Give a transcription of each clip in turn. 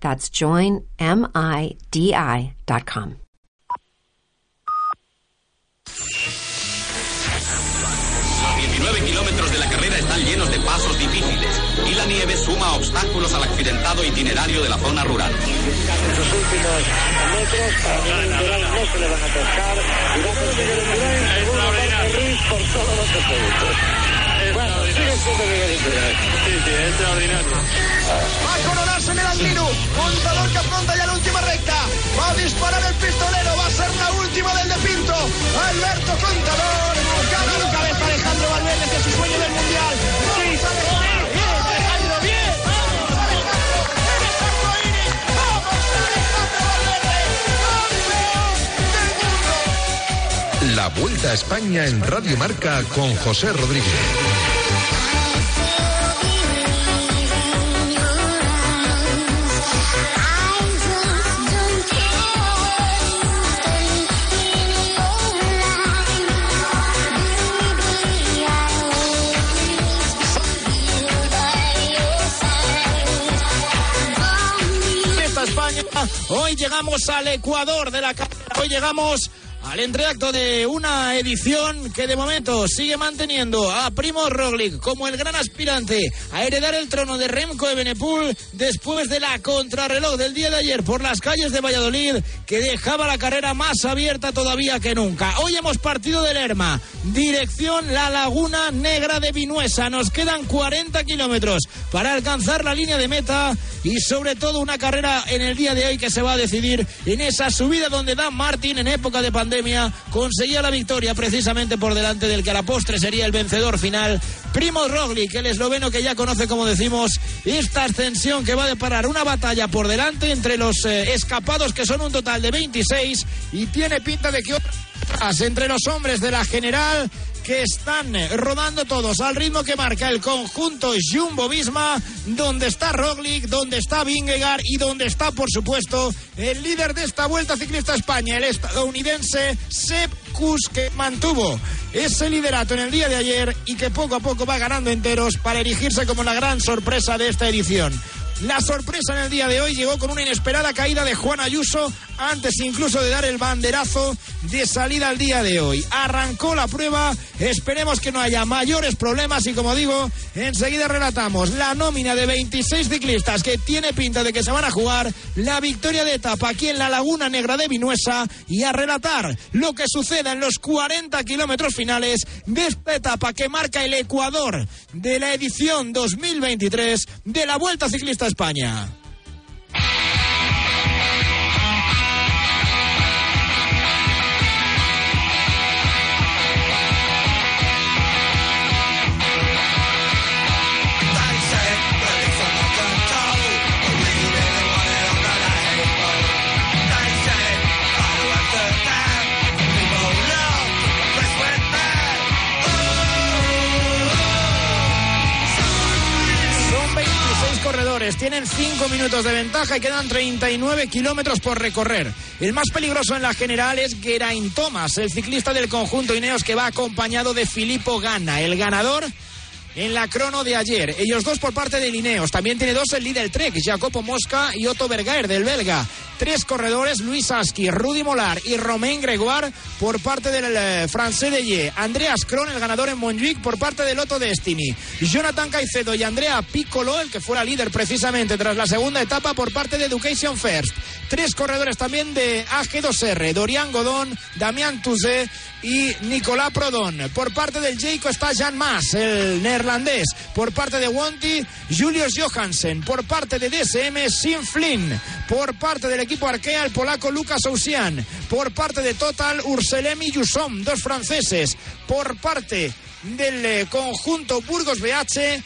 That's joinmidi.com. 19 kilómetros de la carrera están llenos de pasos difíciles y la nieve suma obstáculos al accidentado itinerario de la zona rural. En sus últimos metros, para Indurain no se le van a pescar y va a conseguir Indurain segundo Marco Ruiz por todos los puntos. Va a coronarse en el Andino. Contador que afronta ya la última recta. Va a disparar el pistolero. Va a ser la última del de Pinto. Alberto Contador. Gana la cabeza Alejandro Valverde, que es su sueño del mundial. La Vuelta a España en Radio Marca con José Rodríguez. Hoy llegamos al Ecuador de la carrera. Hoy llegamos al entreacto de una edición que de momento sigue manteniendo a Primo Roglic como el gran aspirante a heredar el trono de Remco de Benepul después de la contrarreloj del día de ayer por las calles de Valladolid que dejaba la carrera más abierta todavía que nunca. Hoy hemos partido de Lerma, dirección la Laguna Negra de Vinuesa. Nos quedan 40 kilómetros para alcanzar la línea de meta y sobre todo una carrera en el día de hoy que se va a decidir en esa subida donde Dan Martin en época de pandemia conseguía la victoria precisamente por delante del que a la postre sería el vencedor final. Primo Roglic, el esloveno que ya conoce, como decimos, esta ascensión que va a deparar una batalla por delante entre los eh, escapados que son un total de 26 y tiene pinta de que otras entre los hombres de la general que están eh, rodando todos al ritmo que marca el conjunto Jumbo Visma, donde está Roglic, donde está Vingegaard y donde está, por supuesto, el líder de esta Vuelta Ciclista España, el estadounidense Sepp Kuss, que mantuvo ese liderato en el día de ayer y que poco a poco va ganando enteros para erigirse como la gran sorpresa de esta edición. La sorpresa en el día de hoy llegó con una inesperada caída de Juan Ayuso antes incluso de dar el banderazo de salida al día de hoy. Arrancó la prueba, esperemos que no haya mayores problemas y como digo, enseguida relatamos la nómina de 26 ciclistas que tiene pinta de que se van a jugar la victoria de etapa aquí en la Laguna Negra de Vinuesa y a relatar lo que suceda en los 40 kilómetros finales de esta etapa que marca el Ecuador de la edición 2023 de la Vuelta Ciclista España. Tienen 5 minutos de ventaja y quedan 39 kilómetros por recorrer. El más peligroso en la general es Geraint Thomas, el ciclista del conjunto Ineos que va acompañado de Filippo Ganna. El ganador en la crono de ayer. Ellos dos por parte de Lineos. También tiene dos el líder Trek, Jacopo Mosca y Otto Bergaer del belga. Tres corredores, Luis Aski, Rudy Molar y Romain Gregoire por parte del eh, francés de Ye. Andreas Kron, el ganador en Montjuic, por parte del Otto Destiny. Jonathan Caicedo y Andrea Piccolo, el que fuera líder precisamente tras la segunda etapa por parte de Education First. Tres corredores también de AG2R, Dorian Godón, Damián Tuzé y Nicolás Prodón. Por parte del Jayco está Jan Mas, el neerlandés. Por parte de Wanty, Julius Johansen. Por parte de DSM, Sim Flynn. Por parte del equipo Arkea, el polaco Lucas Ousian. Por parte de Total, Urselemi Yusom, dos franceses. Por parte del eh, conjunto Burgos BH,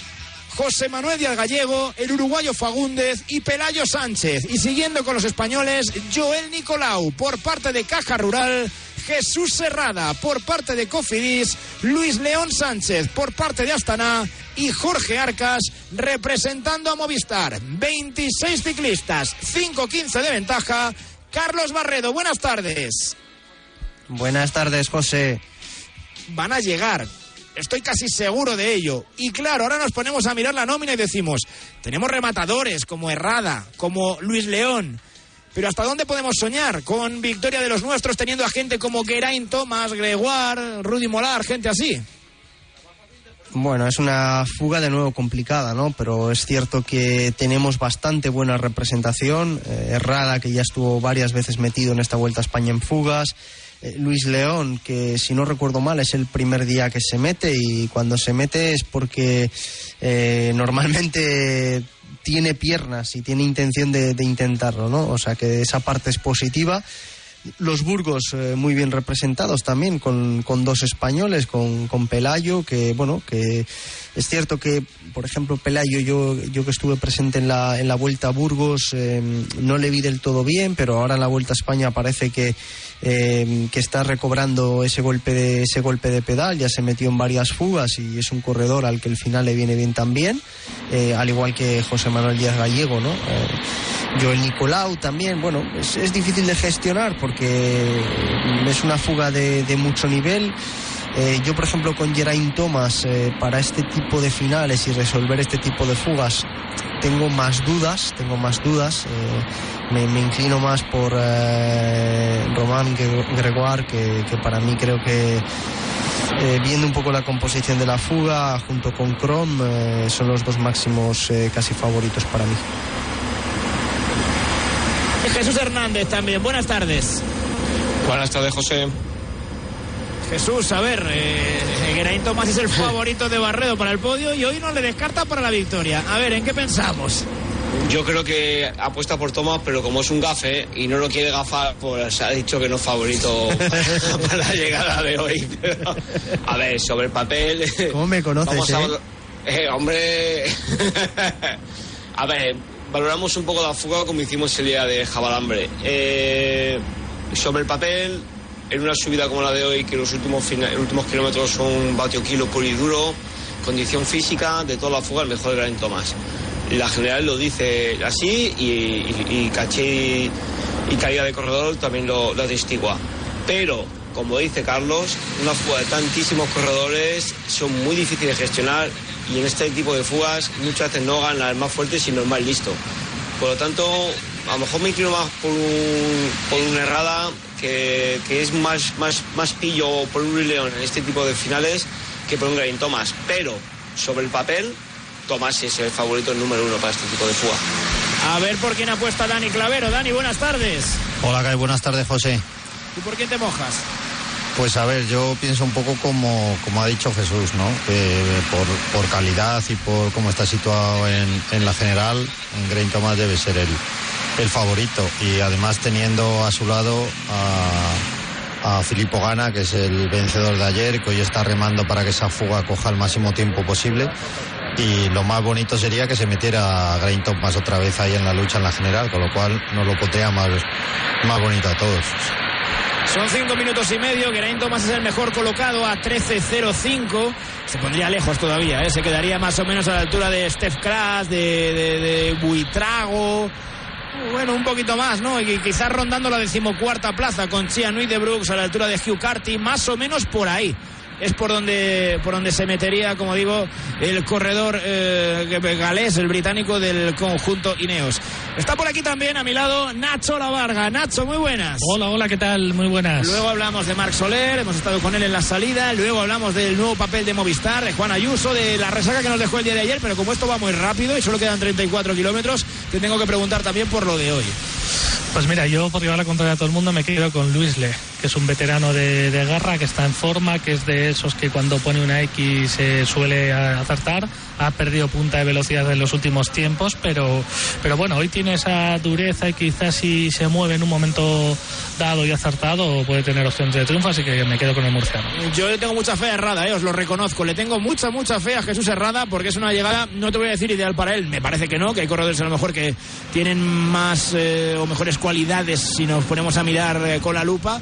José Manuel Díaz Gallego, el uruguayo Fagúndez y Pelayo Sánchez. Y siguiendo con los españoles, Joel Nicolau por parte de Caja Rural. Jesús Serrada por parte de Cofidis, Luis León Sánchez por parte de Astana y Jorge Arcas representando a Movistar. 26 ciclistas, 5-15 de ventaja. Carlos Barredo, buenas tardes. Buenas tardes, José. Van a llegar, Estoy casi seguro de ello. Y claro, ahora nos ponemos a mirar la nómina y decimos, tenemos rematadores como Herrada, como Luis León. Pero ¿hasta dónde podemos soñar con victoria de los nuestros teniendo a gente como Geraint Thomas, Gregoire, Rudy Molar, gente así? Bueno, es una fuga de nuevo complicada, ¿no? Pero es cierto que tenemos bastante buena representación. Eh, Herrada, que ya estuvo varias veces metido en esta Vuelta a España en fugas. Eh, Luis León, que si no recuerdo mal es el primer día que se mete y cuando se mete es porque eh, normalmente tiene piernas y tiene intención de, de, intentarlo, ¿no? O sea que esa parte es positiva. Los Burgos eh, muy bien representados también con, con dos españoles, con, con, Pelayo, que bueno, que es cierto que, por ejemplo, Pelayo, yo, yo que estuve presente en la, en la Vuelta a Burgos, eh, no le vi del todo bien, pero ahora en la Vuelta a España parece que, eh, que está recobrando ese golpe, de, ese golpe de pedal, ya se metió en varias fugas y es un corredor al que el final le viene bien también, eh, al igual que José Manuel Díaz Gallego, ¿no? Joel Nicolau también, bueno, es, es, difícil de gestionar porque es una fuga de, de mucho nivel. Eh, yo, por ejemplo, con Geraint Thomas, eh, para este tipo de finales y resolver este tipo de fugas, tengo más dudas, tengo más dudas. Eh, me, me, inclino más por Román Gregoire, que, que, para mí creo que, viendo un poco la composición de la fuga, junto con Chrome, son los dos máximos casi favoritos para mí. Jesús Hernández también, buenas tardes. Buenas tardes, José. Jesús, a ver, eh, Geraint Thomas es el favorito de Barredo para el podio y hoy no le descarta para la victoria. A ver, ¿en qué pensamos? Yo creo que apuesta por Thomas, pero como es un gafe y no lo quiere gafar, pues ha dicho que no es favorito para la llegada de hoy. Pero, a ver, sobre el papel. ¿Cómo me conoces? A, eh? eh, hombre. a ver, valoramos un poco la fuga como hicimos el día de Jabalambre. Eh, sobre el papel, en una subida como la de hoy, que los últimos, los últimos kilómetros son un vatio kilo puro y duro, condición física de toda la fuga, el mejor Gran Tomás. La general lo dice así y, y, y caché y caída de corredor también lo, lo atestigua. Pero, como dice Carlos, una fuga de tantísimos corredores son muy difíciles de gestionar y en este tipo de fugas muchas veces no ganan el más fuerte sino el más listo. Por lo tanto, a lo mejor me inclino más por, un, por una errada que, que, es más, más, más pillo por un León en este tipo de finales que por un Geraint Thomas. Pero sobre el papel, Tomás es el favorito número uno para este tipo de fuga. A ver por quién apuesta Dani Clavero. Dani, buenas tardes. Hola, Kai, buenas tardes, José. ¿Y por quién te mojas? Pues a ver, yo pienso un poco como, como ha dicho Jesús, ¿no? Que por, por calidad y por cómo está situado en, en la general, en Geraint Thomas debe ser el, el favorito. Y además teniendo a su lado a, Filippo Gana, que es el vencedor de ayer, que hoy está remando para que esa fuga coja el máximo tiempo posible. Y lo más bonito sería que se metiera a Geraint Thomas otra vez ahí en la lucha en la general, con lo cual nos lo potea más, más bonito a todos. Son cinco minutos y medio. Geraint Thomas es el mejor colocado a 13.05. Se pondría lejos todavía, ¿eh? se quedaría más o menos a la altura de Steph Kras, de, de, de Buitrago. Bueno, un poquito más, ¿no? Y quizás rondando la decimocuarta plaza con Chianuy de Brooks a la altura de Hugh Carty, más o menos por ahí es por donde, por donde se metería, como digo, el corredor eh, galés, el británico del conjunto Ineos. Está por aquí también a mi lado Nacho La Varga. Nacho, muy buenas. Hola, hola, ¿qué tal? Muy buenas. Luego hablamos de Marc Soler, hemos estado con él en la salida. Luego hablamos del nuevo papel de Movistar, de Juan Ayuso, de la resaca que nos dejó el día de ayer. Pero como esto va muy rápido y solo quedan 34 kilómetros, te tengo que preguntar también por lo de hoy. Pues mira, yo por llevar la contraria a todo el mundo me quedo con Luis Le, que es un veterano de, de, guerra, que está en forma, que es de esos que cuando pone una X se suele acertar. Ha perdido punta de velocidad en los últimos tiempos, pero, pero bueno, hoy tiene esa dureza y quizás si se mueve en un momento dado y acertado puede tener opciones de triunfo, así que me quedo con el murciano. Yo le tengo mucha fe a Herrada, eh, os lo reconozco. Le tengo mucha, mucha fe a Jesús Herrada porque es una llegada, no te voy a decir ideal para él, me parece que no, que hay corredores a lo mejor que tienen más eh, o mejores cualidades si nos ponemos a mirar eh, con la lupa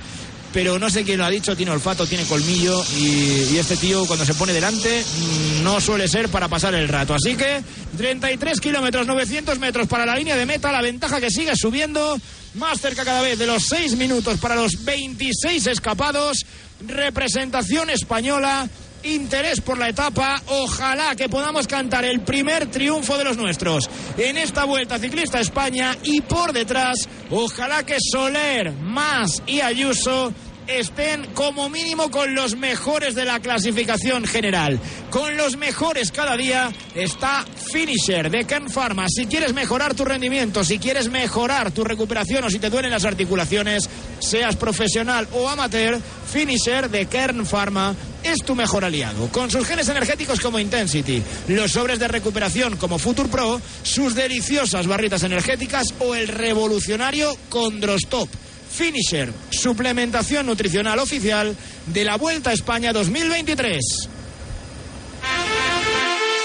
pero no sé quién lo ha dicho, tiene olfato, tiene colmillo y, y, este tío cuando se pone delante mm, no suele ser para pasar el rato. Así que 33 kilómetros, 900 metros para la línea de meta, la ventaja que sigue subiendo, más cerca cada vez de los 6 minutos para los 26 escapados, representación española, interés por la etapa. Ojalá que podamos cantar el primer triunfo de los nuestros en esta vuelta ciclista a España y por detrás, ojalá que Soler, Más y Ayuso estén como mínimo con los mejores de la clasificación general. Con los mejores cada día está Finisher de Kern Pharma. Si quieres mejorar tu rendimiento, si quieres mejorar tu recuperación o si te duelen las articulaciones, seas profesional o amateur, Finisher de Kern Pharma es tu mejor aliado. Con sus genes energéticos como Intensity, los sobres de recuperación como Future Pro, sus deliciosas barritas energéticas o el revolucionario Condrostop. Finisher, suplementación nutricional oficial de la Vuelta a España 2023.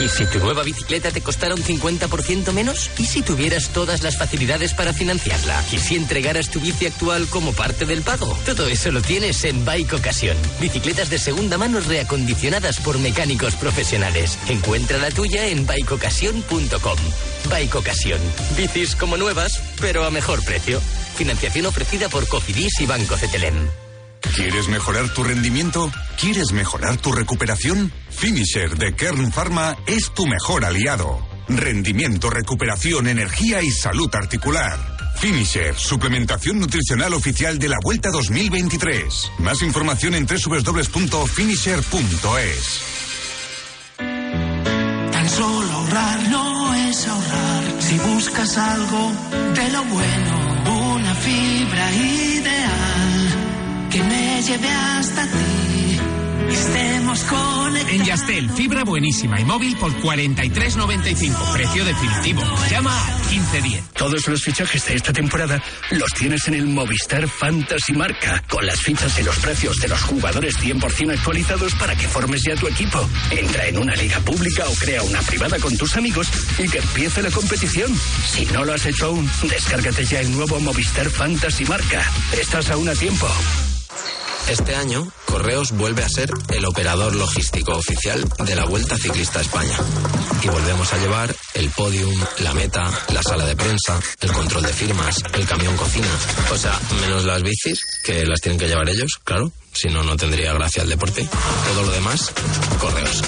¿Y si tu nueva bicicleta te costara un 50% menos? ¿Y si tuvieras todas las facilidades para financiarla? ¿Y si entregaras tu bici actual como parte del pago? Todo eso lo tienes en Bike Ocasión. Bicicletas de segunda mano reacondicionadas por mecánicos profesionales. Encuentra la tuya en bikeocasión.com. Bike Ocasión. Bicis como nuevas, pero a mejor precio. Financiación ofrecida por Cofidis y Banco Cetelem. ¿Quieres mejorar tu rendimiento? ¿Quieres mejorar tu recuperación? Finisher de Kern Pharma es tu mejor aliado. Rendimiento, recuperación, energía y salud articular. Finisher, suplementación nutricional oficial de la Vuelta 2023. Más información en www.finisher.es. Tan solo ahorrar no es ahorrar. Si buscas algo de lo bueno, una fibra ideal que me lleve hasta ti. Estemos conectados. En Yastel, fibra buenísima y móvil por 43.95. Precio definitivo. Llama al 1510. Todos los fichajes de esta temporada los tienes en el Movistar Fantasy Marca, con las fichas y los precios de los jugadores 100% actualizados para que formes ya tu equipo. Entra en una liga pública o crea una privada con tus amigos y que empiece la competición. Si no lo has hecho aún, descárgate ya el nuevo Movistar Fantasy Marca. Estás aún a tiempo. Este año, Correos vuelve a ser el operador logístico oficial de la Vuelta Ciclista a España. Y volvemos a llevar el podium, la meta, la sala de prensa, el control de firmas, el camión cocina. O sea, menos las bicis, que las tienen que llevar ellos, claro. Si no, no tendría gracia el deporte. Todo lo demás, Correos.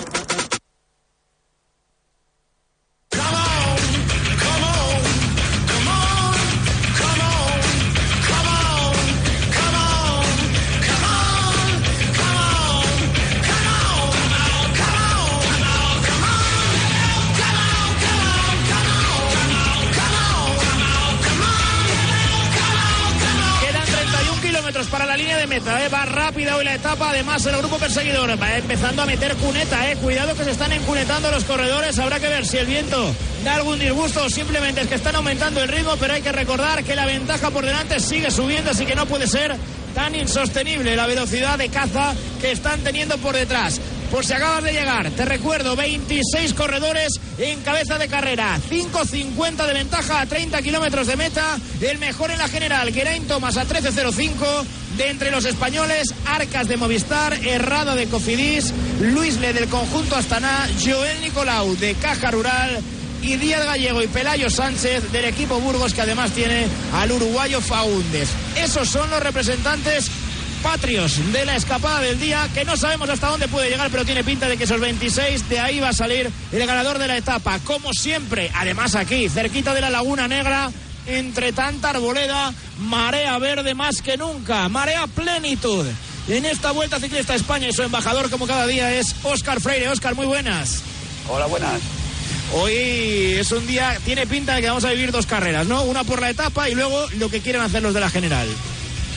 Además el grupo perseguidor va empezando a meter cuneta, ¿eh? cuidado que se están encunetando los corredores, habrá que ver si el viento da algún disgusto o simplemente es que están aumentando el ritmo, pero hay que recordar que la ventaja por delante sigue subiendo, así que no puede ser tan insostenible la velocidad de caza que están teniendo por detrás. Por si acabas de llegar, te recuerdo, 26 corredores en cabeza de carrera, 5.50 de ventaja a 30 kilómetros de meta, el mejor en la general, Geraint Thomas a 13.05, de entre los españoles, Arcas de Movistar, Errada de Cofidis, Luis Le del conjunto Astana, Joel Nicolau de Caja Rural, y Díaz Gallego y Pelayo Sánchez del equipo Burgos que además tiene al uruguayo Faúndez. Esos son los representantes patrios de la escapada del día, que no sabemos hasta dónde puede llegar, pero tiene pinta de que esos 26, de ahí va a salir el ganador de la etapa, como siempre, además aquí, cerquita de la Laguna Negra, entre tanta arboleda, marea verde más que nunca, marea plenitud. En esta Vuelta Ciclista a España y su embajador como cada día es Óscar Freire. Óscar, muy buenas. Hola, buenas. Hoy es un día, tiene pinta de que vamos a vivir dos carreras, ¿no? Una por la etapa y luego lo que quieren hacer los de la general.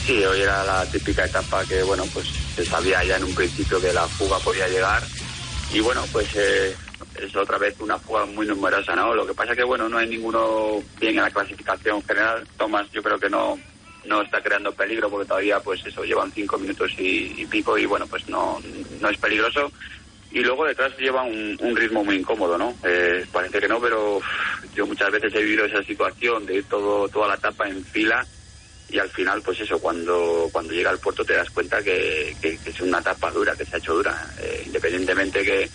Sí, hoy era la típica etapa que, bueno, pues se sabía ya en un principio que la fuga podía llegar. Y bueno, pues eh, es otra vez una fuga muy numerosa, ¿no? Lo que pasa que, bueno, no hay ninguno bien en la clasificación general. Tomás, yo creo que no, no está creando peligro porque todavía, pues eso, llevan cinco minutos y, pico y, bueno, pues no, no es peligroso. Y luego detrás lleva un, ritmo muy incómodo, ¿no? Eh, parece que no, pero yo muchas veces he vivido esa situación de ir todo, toda la etapa en fila y al final, pues eso, cuando, cuando llega al puerto te das cuenta que, es una etapa dura, que se ha hecho dura. Eh, independientemente que,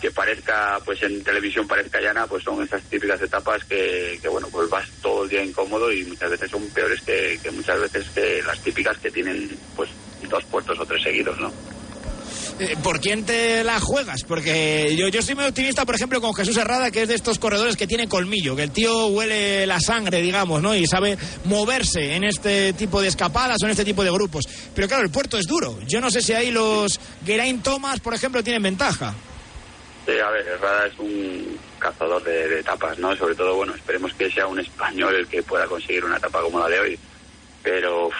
que parezca, pues en televisión parezca llana, pues son esas típicas etapas que, que, bueno, pues vas todo el día incómodo y muchas veces son peores que, que muchas veces que las típicas que tienen, pues, dos puertos o tres seguidos, ¿no? Eh, ¿por quién te la juegas? Porque yo, yo soy muy optimista, por ejemplo, con Jesús Herrada, que es de estos corredores que tiene colmillo, que el tío huele la sangre, digamos, ¿no? Y sabe moverse en este tipo de escapadas o en este tipo de grupos. Pero claro, el puerto es duro. Yo no sé si ahí los Geraint Thomas, por ejemplo, tienen ventaja. Sí, a ver, Herrada es un cazador de, de etapas, ¿no? Sobre todo, bueno, esperemos que sea un español el que pueda conseguir una etapa como la de hoy. Pero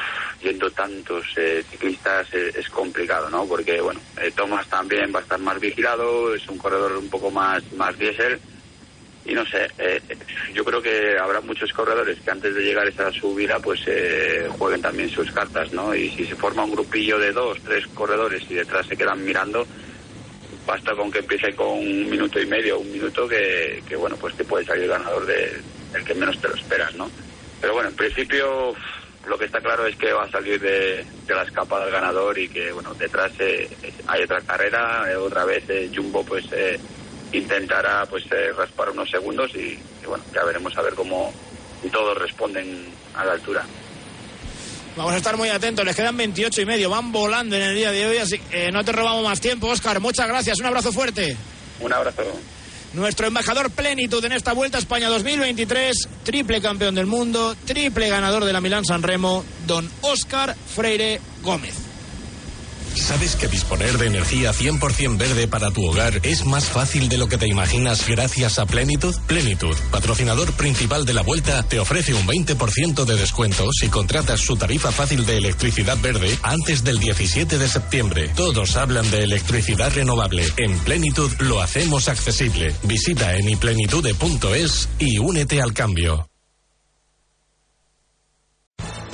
yendo tantos eh, ciclistas eh, es, complicado, ¿no? Porque, bueno, eh, Thomas también va a estar más vigilado, es un corredor un poco más, más diésel. Y no sé, yo creo que habrá muchos corredores que antes de llegar a esa subida, pues jueguen también sus cartas, ¿no? Y si se forma un grupillo de dos, tres corredores y detrás se quedan mirando, basta con que empiece con un minuto y medio, un minuto, que, que bueno, pues te puede salir ganador de, del que menos te lo esperas, ¿no? Pero bueno, en principio lo que está claro es que va a salir de, la escapada el ganador y que bueno detrás eh, hay otra carrera eh, otra vez eh, Jumbo pues intentará pues raspar unos segundos y, bueno ya veremos a ver cómo todos responden a la altura Vamos a estar muy atentos, les quedan 28 y medio, van volando en el día de hoy, así que no te robamos más tiempo, Oscar. Muchas gracias, un abrazo fuerte. Un abrazo nuestro embajador plenitud en esta Vuelta a España 2023, triple campeón del mundo, triple ganador de la Milán San Remo, don Óscar Freire Gómez. ¿Sabes que disponer de energía 100% verde para tu hogar es más fácil de lo que te imaginas gracias a Plenitud? Plenitud, patrocinador principal de la vuelta, te ofrece un 20% de descuento si contratas su tarifa fácil de electricidad verde antes del 17 de septiembre. Todos hablan de electricidad renovable. En Plenitud lo hacemos accesible. Visita en iplenitude.es y únete al cambio.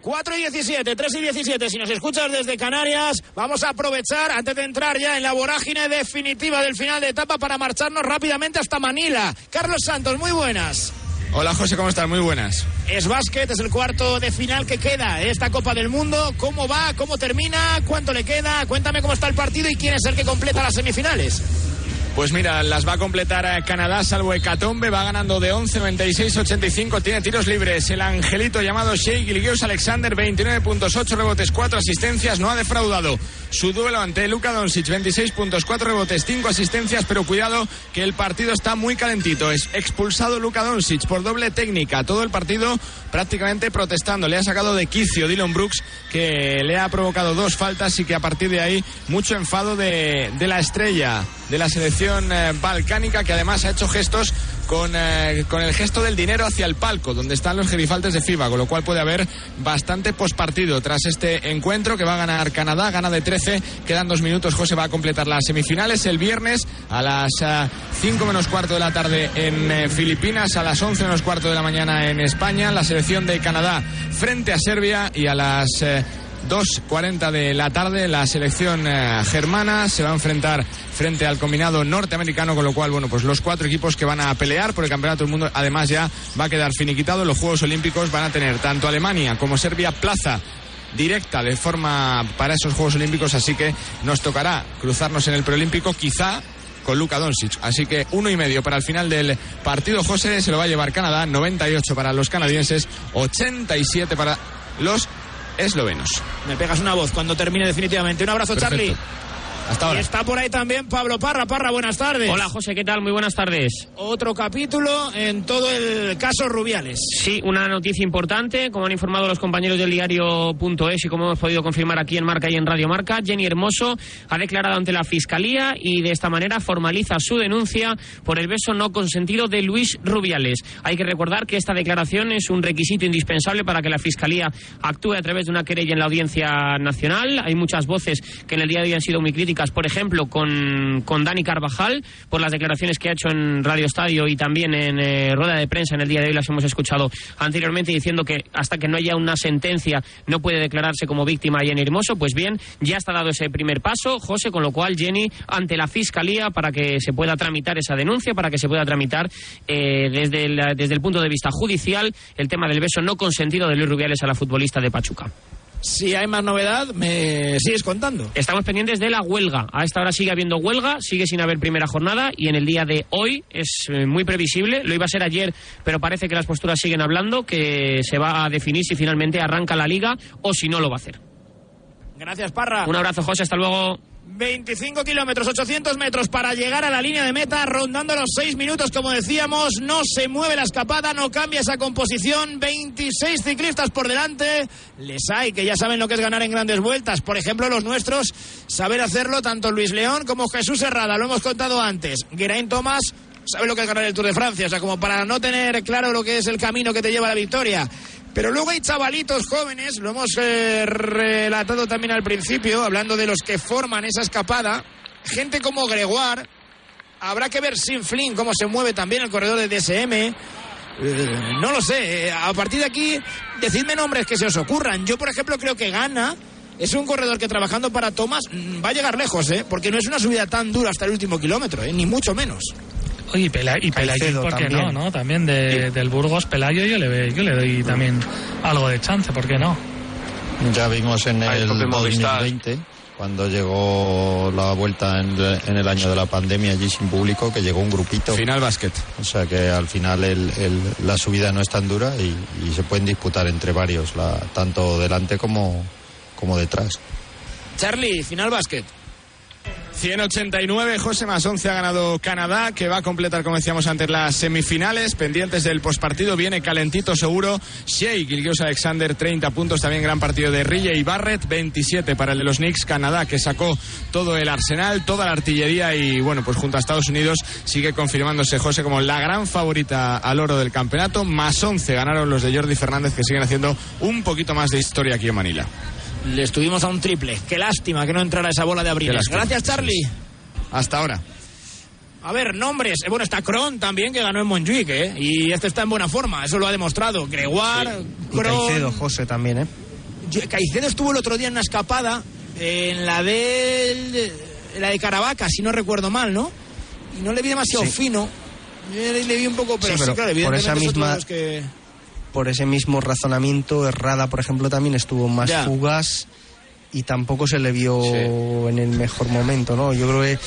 4 y 17, 3 y 17. Si nos escuchas desde Canarias, vamos a aprovechar antes de entrar ya en la vorágine definitiva del final de etapa para marcharnos rápidamente hasta Manila. Carlos Santos, muy buenas. Hola José, ¿cómo estás? Muy buenas. Es básquet, es el cuarto de final que queda esta Copa del Mundo. ¿Cómo va? ¿Cómo termina? ¿Cuánto le queda? Cuéntame cómo está el partido y quién es el que completa las semifinales. Pues mira, las va a completar eh, Canadá, salvo Hecatombe, va ganando de 11, 96, 85, tiene tiros libres. El angelito llamado Shea Gilgeous Alexander, 29 puntos, 8 rebotes, 4 asistencias, no ha defraudado. Su duelo ante Luka Doncic, 26 puntos, 4 rebotes, 5 asistencias, pero cuidado que el partido está muy calentito. Es expulsado Luka Doncic por doble técnica, todo el partido prácticamente protestando. Le ha sacado de quicio Dylan Brooks, que le ha provocado dos faltas y que a partir de ahí mucho enfado de, de la estrella de la selección eh, balcánica, que además ha hecho gestos con, eh, con el gesto del dinero hacia el palco, donde están los gerifaltes de FIBA, con lo cual puede haber bastante pospartido tras este encuentro que va a ganar Canadá, gana de 13, quedan dos minutos, José va a completar las semifinales el viernes a las 5 menos cuarto de la tarde en eh, Filipinas, a las 11 menos cuarto de la mañana en España, la selección de Canadá frente a Serbia y a las... eh, 2.40 de la tarde la selección eh, germana se va a enfrentar frente al combinado norteamericano, con lo cual, bueno, pues los cuatro equipos que van a pelear por el campeonato del mundo, además ya va a quedar finiquitado. Los Juegos Olímpicos van a tener tanto Alemania como Serbia plaza directa de forma para esos Juegos Olímpicos, así que nos tocará cruzarnos en el preolímpico, quizá con Luka Doncic. Así que uno y medio para el final del partido. José se lo va a llevar Canadá, 98 para los canadienses, 87 para los eslovenos. Me pegas una voz cuando termine definitivamente. Un abrazo, Perfecto. Charlie. Hasta ahora. Y está por ahí también Pablo Parra. Parra, buenas tardes. Hola José, ¿qué tal? Muy buenas tardes. Otro capítulo en todo el caso Rubiales. Sí, una noticia importante, como han informado los compañeros del diario.es y como hemos podido confirmar aquí en Marca y en Radio Marca, Jenny Hermoso ha declarado ante la Fiscalía y de esta manera formaliza su denuncia por el beso no consentido de Luis Rubiales. Hay que recordar que esta declaración es un requisito indispensable para que la Fiscalía actúe a través de una querella en la Audiencia Nacional. Hay muchas voces que en el día de hoy han sido muy críticas, por ejemplo, con, con Dani Carvajal, por las declaraciones que ha hecho en Radio Estadio y también en eh, rueda de prensa en el día de hoy, las hemos escuchado anteriormente, diciendo que hasta que no haya una sentencia no puede declararse como víctima Jenny Hermoso. Pues bien, ya está dado ese primer paso, José, con lo cual Jenny ante la Fiscalía para que se pueda tramitar esa denuncia, para que se pueda tramitar eh, desde, desde el punto de vista judicial el tema del beso no consentido de Luis Rubiales a la futbolista de Pachuca. Si hay más novedad, me sigues contando. Estamos pendientes de la huelga. A esta hora sigue habiendo huelga, sigue sin haber primera jornada y en el día de hoy es eh, muy previsible. Lo iba a ser ayer, pero parece que las posturas siguen hablando, que se va a definir si finalmente arranca la liga o si no lo va a hacer. Gracias, Parra. Un abrazo, José, hasta luego. 25 kilómetros, 800 metros para llegar a la línea de meta, rondando los 6 minutos, como decíamos. No se mueve la escapada, no cambia esa composición. 26 ciclistas por delante. Les hay que ya saben lo que es ganar en grandes vueltas. Por ejemplo, los nuestros, saber hacerlo tanto Luis León como Jesús Herrada. Lo hemos contado antes. Geraint Thomas sabe lo que es ganar el Tour de Francia. O sea, como para no tener claro lo que es el camino que te lleva a la victoria. Pero luego hay chavalitos jóvenes, lo hemos eh, relatado también al principio, hablando de los que forman esa escapada. Gente como Gregoire. Habrá que ver sin Flynn cómo se mueve también el corredor de DSM. Eh, no lo sé. eh, A partir de aquí, decidme nombres que se os ocurran. Yo, por ejemplo, creo que Gana es un corredor que trabajando para Thomas mm, va a llegar lejos, ¿eh? Porque no es una subida tan dura hasta el último kilómetro. Ni mucho menos. Oye, y, Pela, y Pelayo, Caicedo ¿por qué también. no? no? También de- del Burgos, Pelayo, yo le, yo le doy también algo de chance, ¿por qué no? Ya vimos en Ahí el propio Movistar. 2020, cuando llegó la vuelta en, en el año de la pandemia allí sin público, que llegó un grupito. Final básquet. O sea que al final el- el- la subida no es tan dura y, y se pueden disputar entre varios, la, tanto delante como, como detrás. Charlie, final básquet. 189, José más 11 ha ganado Canadá, que va a completar, como decíamos antes, las semifinales. Pendientes del pospartido, viene calentito seguro. Shea Gilgeous Alexander, 30 puntos. También gran partido de Rille y Barrett, 27 para el de los Knicks. Canadá, que sacó todo el arsenal, toda la artillería y, bueno, pues junto a Estados Unidos sigue confirmándose José como la gran favorita al oro del campeonato. Más 11 ganaron los de Jordi Fernández, que siguen haciendo un poquito más de historia aquí en Manila. Le estuvimos a un triple. Qué lástima que no entrara esa bola de abril. Gracias, Charlie. Hasta ahora. A ver, nombres. Eh, Bueno, está Kron también, que ganó en Montjuic, ¿eh? Y este está en buena forma, eso lo ha demostrado. Gregoire, Kron. Caicedo, José, también, ¿eh? Caicedo estuvo el otro día en una escapada, en la de la de Caravaca, si no recuerdo mal, ¿no? Y no le vi demasiado Sí. fino. Yo le, vi un poco, pero, Sí, sí, pero claro, por esa misma- que... Por ese mismo razonamiento, Herrada, por ejemplo, también estuvo más Ya. fugaz y tampoco se le vio en el mejor momento, ¿no? Yo creo que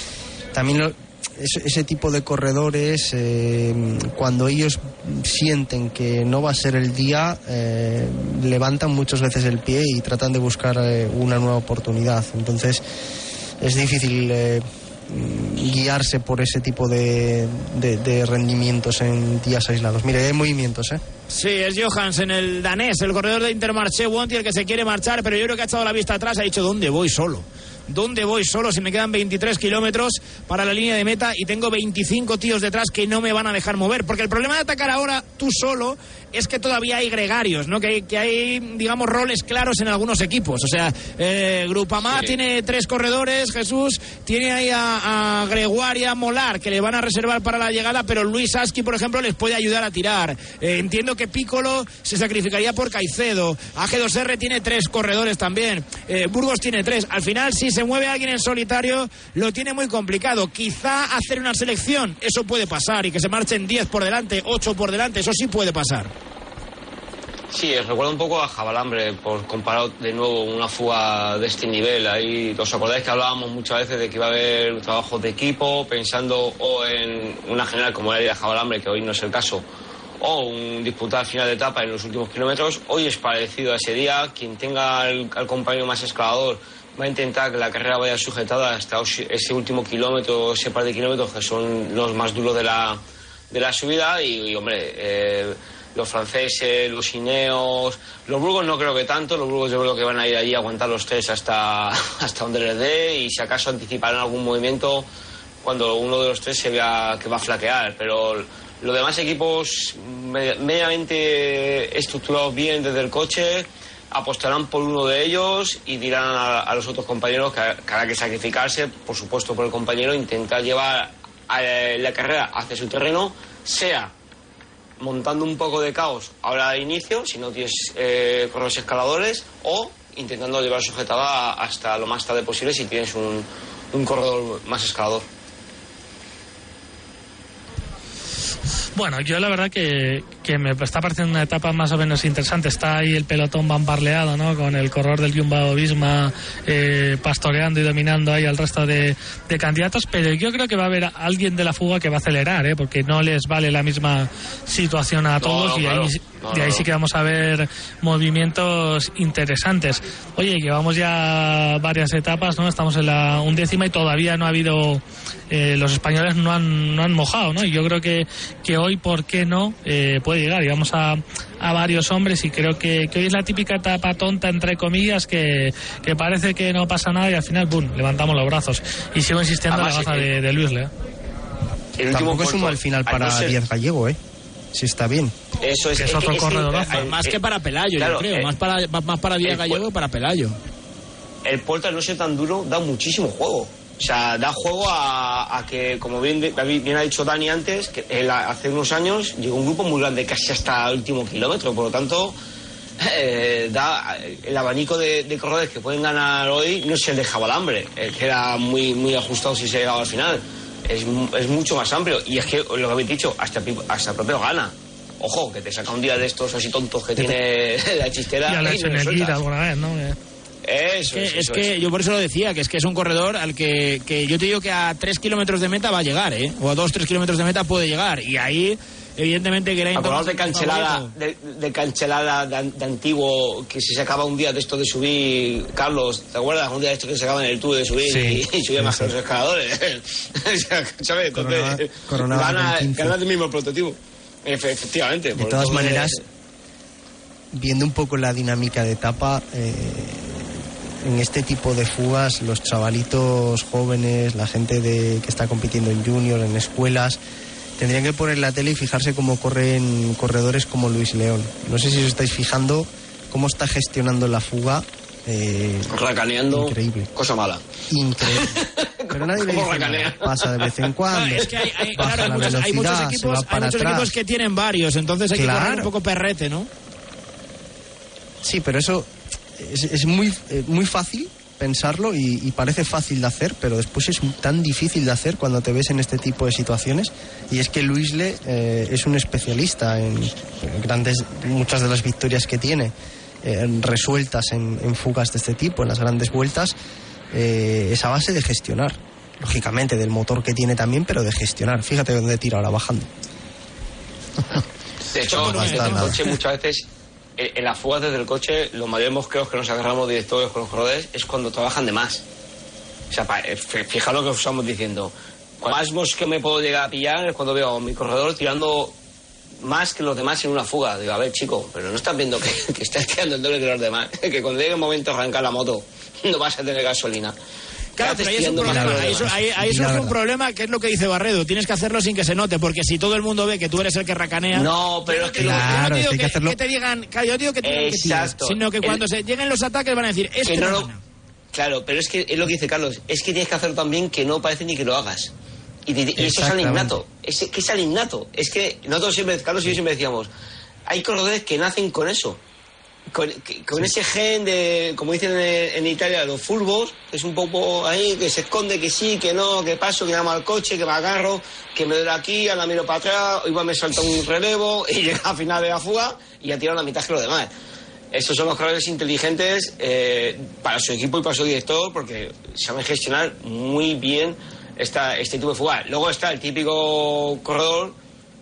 también lo- ese, ese tipo de corredores, eh, cuando ellos sienten que no va a ser el día, eh, levantan muchas veces el pie y tratan de buscar eh, una nueva oportunidad. Entonces, es difícil eh, mm, guiarse por ese tipo de, de- de rendimientos en días aislados. Mire, hay movimientos, ¿eh? Sí, es Johansen, el danés, el corredor de Intermarché Wanty, el que se quiere marchar, pero yo creo que ha echado la vista atrás, ha dicho, ¿dónde voy solo? ¿Dónde voy solo si me quedan 23 kilómetros para la línea de meta y tengo 25 tíos detrás que no me van a dejar mover? Porque el problema de atacar ahora tú solo es que todavía hay gregarios, ¿no? Que hay, que hay digamos, roles claros en algunos equipos. O sea, eh, Grupamá tiene tres corredores, Jesús, tiene ahí a, a Gregoria Molar, que le van a reservar para la llegada, pero Luis Aski, por ejemplo, les puede ayudar a tirar. Eh, entiendo que Piccolo se sacrificaría por Caicedo. AG2R tiene tres corredores también. Eh, Burgos tiene tres. Al final, si se mueve alguien en solitario, lo tiene muy complicado. Quizá hacer una selección, eso puede pasar, y que se marchen 10 por delante, 8 por delante, eso sí puede pasar. Sí, recuerda un poco a Jabalambre, por comparar de nuevo una fuga de este nivel. Ahí, ¿os acordáis que hablábamos muchas veces de que iba a haber trabajo de equipo, pensando o en una general como era Jabalambre, que hoy no es el caso, o un disputar final de etapa en los últimos kilómetros? Hoy es parecido a ese día. Quien tenga al compañero más escalador va a intentar que la carrera vaya sujetada hasta ese último kilómetro, ese par de kilómetros que son los más duros de la, de la subida. Y, hombre, eh, los franceses, los ineos, los burgos no creo que tanto, los burgos yo creo que van a ir allí a aguantar los tres hasta, hasta donde les dé. Y si acaso anticiparán algún movimiento cuando uno de los tres se vea que va a flaquear, pero los demás equipos me- mediamente estructurados bien desde el coche apostarán por uno de ellos y dirán a, los otros compañeros que, que que sacrificarse, por supuesto por el compañero, intentar llevar a, la carrera hacia su terreno, sea montando un poco de caos ahora de inicio, si no tienes eh, corredores escaladores, o intentando llevar sujetada hasta lo más tarde posible si tienes un, un corredor más escalador. Bueno, yo la verdad que, que me está pareciendo una etapa más o menos interesante. Está ahí el pelotón bambarleado, ¿no? Con el corredor del Jumbo Visma eh, pastoreando y dominando ahí al resto de, de candidatos. Pero yo creo que va a haber alguien de la fuga que va a acelerar, ¿eh? Porque no les vale la misma situación a todos no, y ahí, claro. No, ahí sí que vamos a ver movimientos interesantes. Oye, llevamos ya varias etapas, ¿no? Estamos en la undécima y todavía no ha habido, eh, los españoles no han, no han mojado, ¿no? Y yo creo que, que hoy, ¿por qué no? Eh, puede llegar. Llevamos a, a varios hombres y creo que, que hoy es la típica etapa tonta, entre comillas, que, que parece que no pasa nada y al final, ¡pum!, levantamos los brazos. Y sigo insistiendo en la baza eh, de, de Luis Lea. El último Tampoco es un mal final al para no ser- Díaz Gallego, ¿eh? Si está bien. Eso es, Que es otro corredorazo. eh, Más que para Pelayo, claro, yo creo. eh, más para, más para Díaz Gallego que para Pelayo. el puerto al no ser tan duro da muchísimo juego. O sea, da juego a, a que, como bien, bien ha dicho Dani antes, que él hace unos años llegó un grupo muy grande, casi hasta el último kilómetro. Por lo tanto, eh, da el abanico de, de corredores que pueden ganar hoy no es el de Jabalambre, el que era muy, muy ajustado si se llegaba al final. Es, es mucho más amplio. Y es que, lo que habéis dicho, hasta, hasta el propio gana. Ojo, que te saca un día de estos así tontos que tiene la chistera. Y a la y no le Echeneguira sueltas. alguna vez, ¿no? Eso que, es, es eso que es. yo por eso lo decía, que es que es un corredor al que, que yo te digo que a 3 kilómetros de meta va a llegar, ¿eh? O a 2, 3 kilómetros de meta puede llegar. Y ahí, evidentemente, que era Acordaos de cancelada, de, de cancelada de, de antiguo que se sacaba un día de esto de subir, Carlos, ¿te acuerdas? Un día de esto que se sacaba en el tour de subir Sí, y, y subía más sí. que los escaladores. O sea, ¿Sabes? Entonces, 15. gana el mismo prototipo. Efe- efectivamente. De todas maneras, viendo un poco la dinámica de etapa, eh, en este tipo de fugas, los chavalitos jóvenes, la gente de, que está compitiendo en junior, en escuelas, tendrían que poner la tele y fijarse cómo corren corredores como Luis León. No sé si os estáis fijando cómo está gestionando la fuga. eh, Racaneando, Increíble. cosa mala. increíble. Pero nadie le ¿Cómo dice nada. Pasa de vez en cuando. No, es que hay, hay- baja claro, hay la muchos, hay muchos velocidad, se equipos, va hay para muchos atrás. equipos que tienen varios, entonces hay que correr un poco perrete, ¿no? Sí, pero eso es, es muy, eh, muy fácil pensarlo y, y parece fácil de hacer, pero después es tan difícil de hacer cuando te ves en este tipo de situaciones. Y es que Luisle eh, es un especialista en grandes, muchas de las victorias que tiene eh, resueltas en, en fugas de este tipo, en las grandes vueltas, eh, es a base de gestionar. lógicamente del motor que tiene también, pero de gestionar. Fíjate dónde tira ahora bajando. De hecho, No, no el coche muchas veces, en las fugas desde el coche, los mayores mosqueos que nos agarramos directores con los corredores es cuando trabajan de más. O sea, eh, fi- fijaos lo que os estamos diciendo. Cuando más mosqueo me puedo llegar a pillar es cuando veo a mi corredor tirando más que los demás en una fuga. Digo, a ver, chico, pero no estás viendo que, que estás tirando el doble que los demás. Que cuando llegue el momento de arrancar la moto, no vas a tener gasolina. Claro, ¿Qué pero ahí es un problema. Ahí, eso- demás? ahí- ahí eso es un problema que es lo que dice Barredo. Tienes que hacerlo sin que se note, porque si todo el mundo ve que tú eres el que racanea. No, pero es que yo no Claro, digo que te digan, claro, yo digo que te que Exacto. sino que El- cuando se lleguen los ataques van a decir, este que no no lo-. Claro, pero es que es lo que dice Carlos, es que tienes que hacerlo también que no parece ni que lo hagas. Y, eso es al innato, es que es al innato. Es que nosotros siempre, Carlos y yo siempre decíamos, hay corredores que nacen con eso. Con, ese gen de, como dicen en, en Italia, los fulbos, que es un poco ahí, que se esconde que sí, que no, que paso, que llamo al coche, que me agarro, que me doy aquí, ahora miro para atrás, igual me salta un relevo y llega al final de la fuga y ya tira la mitad que los demás. Estos son los corredores inteligentes eh, para su equipo y para su director porque saben gestionar muy bien esta, este tipo de fuga. Luego está el típico corredor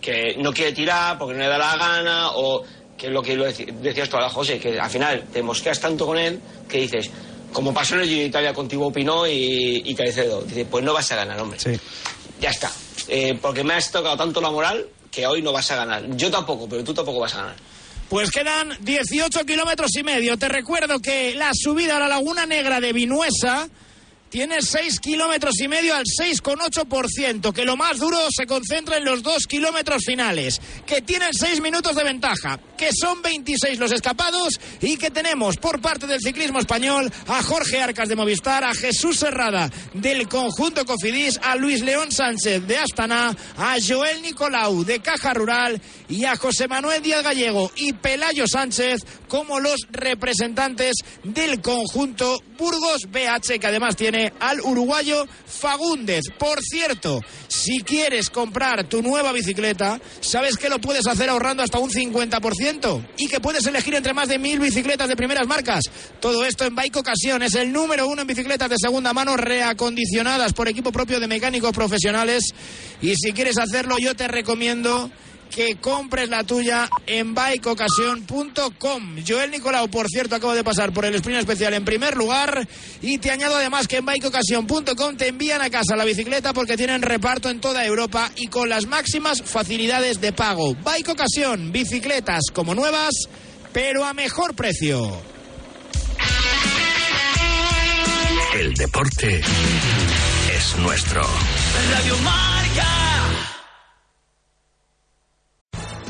que no quiere tirar porque no le da la gana o que es lo que lo decías tú ahora, José, que al final te mosqueas tanto con él que dices, como pasó en el Giro de Italia contigo Pino y, y Caicedo, dices, pues no vas a ganar, hombre. Ya está. Eh, porque me has tocado tanto la moral que hoy no vas a ganar. Yo tampoco, pero tú tampoco vas a ganar. Pues quedan 18 kilómetros y medio. Te recuerdo que la subida a la Laguna Negra de Vinuesa tiene 6 kilómetros y medio al 6,8%, que lo más duro se concentra en los 2 kilómetros finales, que tienen 6 minutos de ventaja, que son 26 los escapados y que tenemos por parte del ciclismo español a Jorge Arcas de Movistar, a Jesús Serrada del conjunto Cofidis, a Luis León Sánchez de Astana, a Joel Nicolau de Caja Rural y a José Manuel Díaz Gallego y Pelayo Sánchez como los representantes del conjunto Burgos BH, que además tiene al uruguayo Fagúndez. Por cierto, si quieres comprar tu nueva bicicleta, ¿sabes que lo puedes hacer ahorrando hasta un 50%? Y que puedes elegir entre más de mil bicicletas de primeras marcas. Todo esto en Bike Ocasión es el número uno en bicicletas de segunda mano reacondicionadas por equipo propio de mecánicos profesionales. Y si quieres hacerlo, yo te recomiendo que compres la tuya en bikeocasión.com. Joel Nicolau, por cierto, acaba de pasar por el sprint especial en primer lugar y te añado además que en bikeocasión.com te envían a casa la bicicleta porque tienen reparto en toda Europa y con las máximas facilidades de pago. Bike Ocasión, bicicletas como nuevas, pero a mejor precio. El deporte es nuestro. Radio Marca.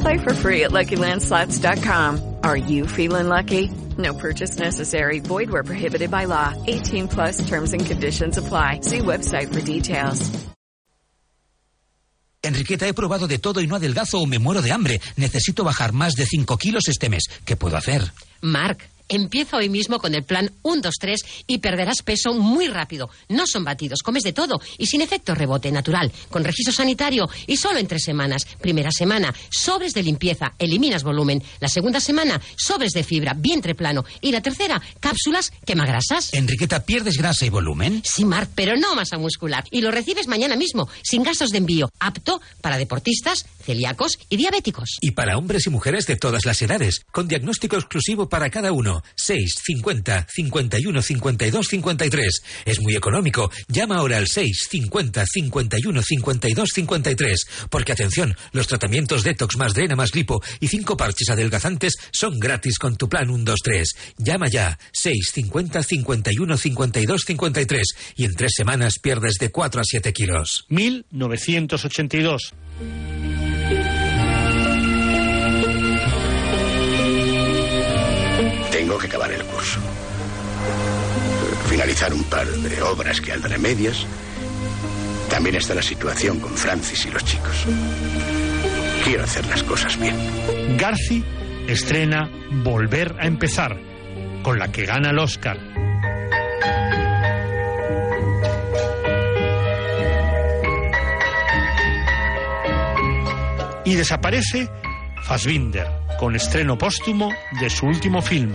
Play for free at LuckyLandSlots.com. Are you feeling lucky? No purchase necessary. Void where prohibited by law. 18 plus terms and conditions apply. See website for details. Enriqueta, he probado de todo y no adelgazo o me muero de hambre. Necesito bajar más de 5 kilos este mes. ¿Qué puedo hacer? Marc, empieza hoy mismo con el plan 1, 2, 3 y perderás peso muy rápido. No son batidos, comes de todo y sin efecto rebote natural, con registro sanitario y solo en tres semanas. Primera semana, sobres de limpieza, eliminas volumen. La segunda semana, sobres de fibra, vientre plano. Y la tercera, cápsulas quemagrasas. Enriqueta, ¿pierdes grasa y volumen? Sí, Marc, pero no masa muscular. Y lo recibes mañana mismo, sin gastos de envío. Apto para deportistas, celíacos y diabéticos. Y para hombres y mujeres de todas las edades, con diagnóstico exclusivo para cada uno. Teléfono 650 51 52 53. Es muy económico. Llama ahora al 650 51 52 53. Porque atención, los tratamientos Detox más Drena más Lipo y cinco parches adelgazantes son gratis con tu plan 123. Llama ya 650 51 52 53 y en tres semanas pierdes de 4 a 7 kilos. 1982. Que acabar el curso. Finalizar un par de obras que andan a medias. También está la situación con Francis y los chicos. Quiero hacer las cosas bien. Garci estrena Volver a empezar, con la que gana el Oscar. Y desaparece Fassbinder, con estreno póstumo de su último film,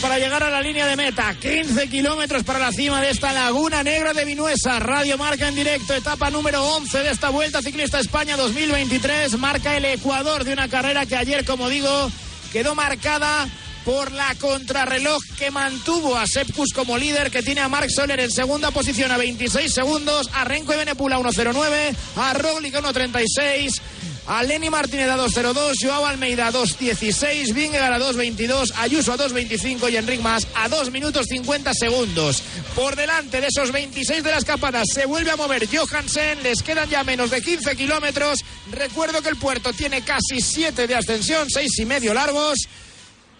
Para llegar a la línea de meta, 15 kilómetros para la cima de esta laguna negra de Vinuesa. Radio Marca en directo, etapa número 11 de esta Vuelta Ciclista España 2023. Marca el Ecuador de una carrera que ayer, como digo, quedó marcada por la contrarreloj que mantuvo a Sepkus como líder, que tiene a Mark Soler en segunda posición a 26 segundos, a Renko y Benepula 1.09, a Roglic 1.36 a Lenny Martínez a 2.02, Joao Almeida a 2.16, Vingegaard a 2.22, Ayuso a 2.25 y Enric Mas a 2 minutos 50 segundos. Por delante de esos 26 de la escapada se vuelve a mover Johansen, les quedan ya menos de 15 kilómetros. Recuerdo que el puerto tiene casi 7 de ascensión, 6 y medio largos.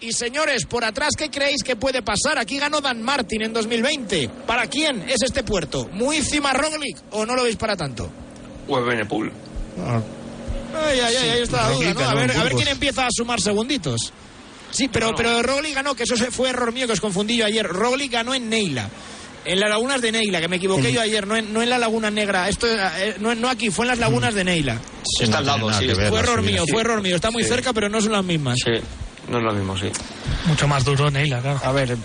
Y señores, por atrás, ¿qué creéis que puede pasar? Aquí ganó Dan Martin en 2020. ¿Para quién es este puerto? ¿Muy Roglic o no lo veis para tanto? Pues Benepul. Ay, ay, ay, ahí está la duda, Roglic ¿no? A ver, a ver quién empieza a sumar segunditos. Sí, pero, pero Roglic ganó, que eso se- fue error mío que os confundí yo ayer. Roglic ganó en Neila. En las lagunas de Neila, que me equivoqué yo ayer, no en, no en la laguna negra. Esto eh, no, no aquí, fue en las lagunas de Neila. Sí, Está al lado, sí. ver Fue error mío, Sí. fue error mío. Está muy Sí. cerca, pero no son las mismas. Sí, no es lo mismo, sí. Mucho más duro, Neila, claro. A ver,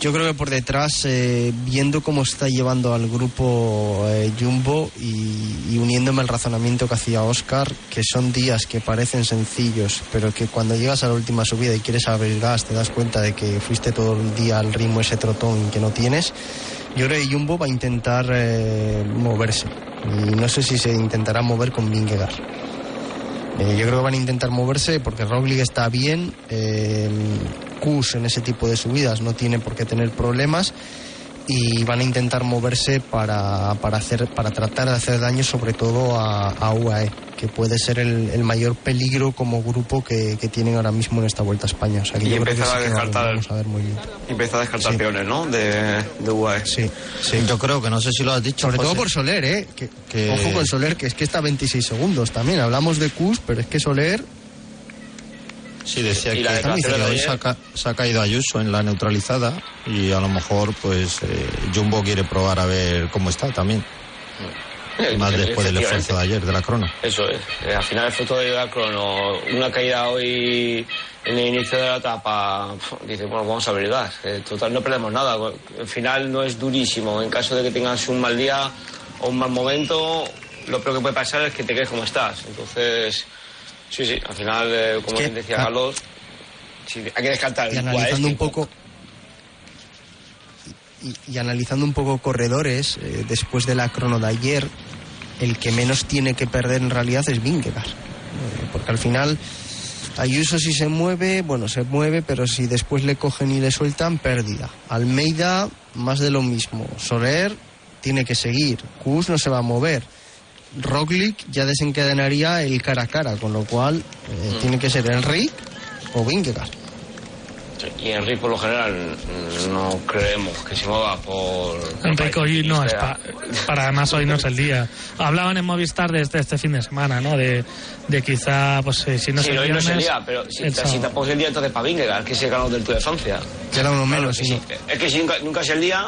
yo creo que por detrás, eh, viendo cómo está llevando al grupo eh, Jumbo y, y uniéndome al razonamiento que hacía Oscar, que son días que parecen sencillos, pero que cuando llegas a la última subida y quieres abrir gas, te das cuenta de que fuiste todo el día al ritmo ese trotón que no tienes. Yo creo que Jumbo va a intentar eh, moverse. Y no sé si se intentará mover con Vingegaard. Eh, yo creo que van a intentar moverse porque Roglic está bien, eh, Kus en ese tipo de subidas no tiene por qué tener problemas y van a intentar moverse para, para, hacer, para tratar de hacer daño sobre todo a, a UAE, que puede ser el, el mayor peligro como grupo que, que tienen ahora mismo en esta Vuelta a España. O sea, que Y empezar sí a que descartar- vamos a ver muy bien. Empieza a descartar Sí. peones, ¿no? De, de UAE. Sí, sí. Yo creo que no sé si lo has dicho. Sobre todo José. por Soler, ¿eh? Que, Que- Ojo con Soler, que es que está a 26 segundos también. Hablamos de Kus, pero es que Soler Sí, decía Y que, la que de hoy se ha, se ha caído Ayuso en la neutralizada y a lo mejor pues eh, Jumbo quiere probar a ver cómo está también. Eh, Más después del esfuerzo de ayer, de la crono. Eso es. Eh, al final el fruto de la crono, una caída hoy en el inicio de la etapa, dice, bueno, vamos a gas. Eh, total, no perdemos nada. El final no es durísimo. En caso de que tengas un mal día o un mal momento, lo peor que puede pasar es que te quedes como estás. Entonces, sí, sí, al final, eh, como bien decía Carlos, sí, hay que descartar y analizando un Guaesti. poco y, y analizando un poco corredores eh, después de la crono de ayer el que menos tiene que perder en realidad es Vingegaard Eh, porque al final Ayuso si se mueve, bueno, se mueve, pero si después le cogen y le sueltan, pérdida. Almeida, más de lo mismo. Soler tiene que seguir. Kus no se va a mover. Roglic ya desencadenaría el cara a cara, con lo cual eh, Mm. tiene que ser Enric o Vingegaard. Y Enrique, por lo general, no creemos que se mueva por. Enrique hoy no es pa- para además hoy no es el día. Hablaban en Movistar desde este fin de semana, ¿no? De, de quizá, pues eh, si no sí, es el hoy no es el viernes, día, pero si, el si tampoco es el día, entonces para Vingegaard, que el ganador del Tour de Francia. Ya era uno menos, sí. Es que si nunca, nunca es el día.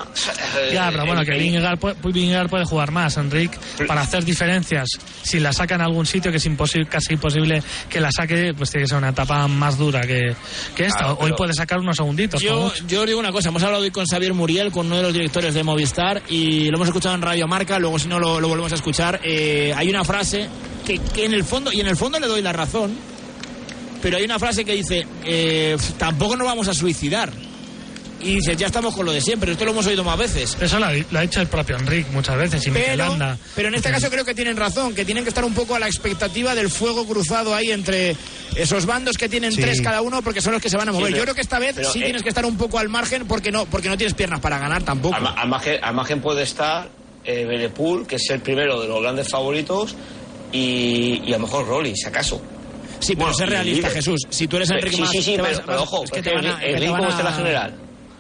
eh, Ya, pero bueno, que el- Vingegaard puede, Vingegaard puede jugar más, Enrique, para hacer diferencias. Si la saca en algún sitio, que es imposible, casi imposible que la saque, pues tiene que ser una etapa más dura que, que esta. Claro, Hoy pero- puede sacar unos segunditos. Yo, yo digo una cosa, hemos hablado hoy con Xavier Muriel, con uno de los directores de Movistar, y lo hemos escuchado en Radio Marca, luego si no lo, lo volvemos a escuchar. Eh, hay una frase que, que en el fondo, y en el fondo le doy la razón, pero hay una frase que dice, eh, tampoco nos vamos a suicidar. Y dices, ya estamos con lo de siempre, esto lo hemos oído más veces. Eso lo ha, dicho el propio Enrique muchas veces y Pero, pero en este caso creo que tienen razón, que tienen que estar un poco a la expectativa del fuego cruzado ahí entre esos bandos que tienen Sí. tres cada uno porque son los que se van a mover. Sí, pero- Yo creo que esta vez pero, sí eh, tienes que estar un poco al margen porque no, porque no tienes piernas para ganar tampoco. Al, al margen, al margen puede estar eh, Benepool, que es el primero de los grandes favoritos, y, y a lo mejor Rolly, si acaso. Sí, pero sé y realista. Jesús. Si tú eres Enrique Sí, Mas, sí, sí, pero, vas- pero vas- ojo, es que te van a- Enrique, ¿cómo está la general?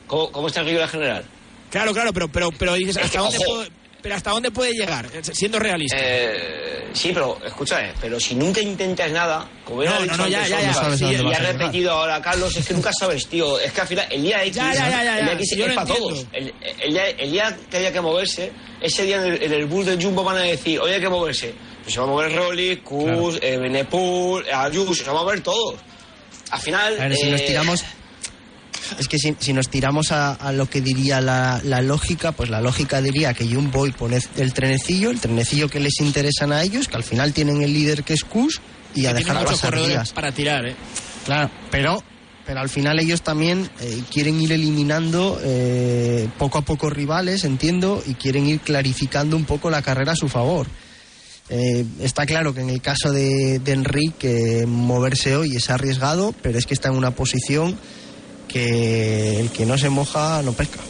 ¿Cómo, cómo está en la general? Claro, claro, pero, pero, pero dices, Es ¿hasta dónde, puedo- pero ¿hasta dónde puede llegar? Eh, Siendo realista. Eh, sí, pero escúchame, pero si nunca intentas nada, como No, no, no, ya, ya, ya. Sabes a y- dónde y vas ha a llegar. repetido ahora Carlos, es que nunca sabes, tío. Es que al final el día X, Ya, ya, ya, ya, el día ya. X es para todos. El, el día, el día que haya que moverse, ese día en el, en el bus de Jumbo van a decir, hoy hay que moverse. Pues se va a mover Rolly, Kus, eh, Benepul, Ayuso, se va a mover todos. Al final... A ver, si nos eh, tiramos. Es que si, si nos tiramos a, a lo que diría la, la lógica, pues la lógica diría que Jumbo y pone el trenecillo, el trenecillo que les interesan a ellos, que al final tienen el líder que es Kus, y a dejar corredores días. para tirar, ¿eh? Claro, pero, pero al final ellos también eh, quieren ir eliminando eh, poco a poco rivales, entiendo, y quieren ir clarificando un poco la carrera a su favor. Eh, está claro que en el caso de, de Enrique eh, moverse hoy es arriesgado, pero es que está en una posición que el que no se moja no pesca.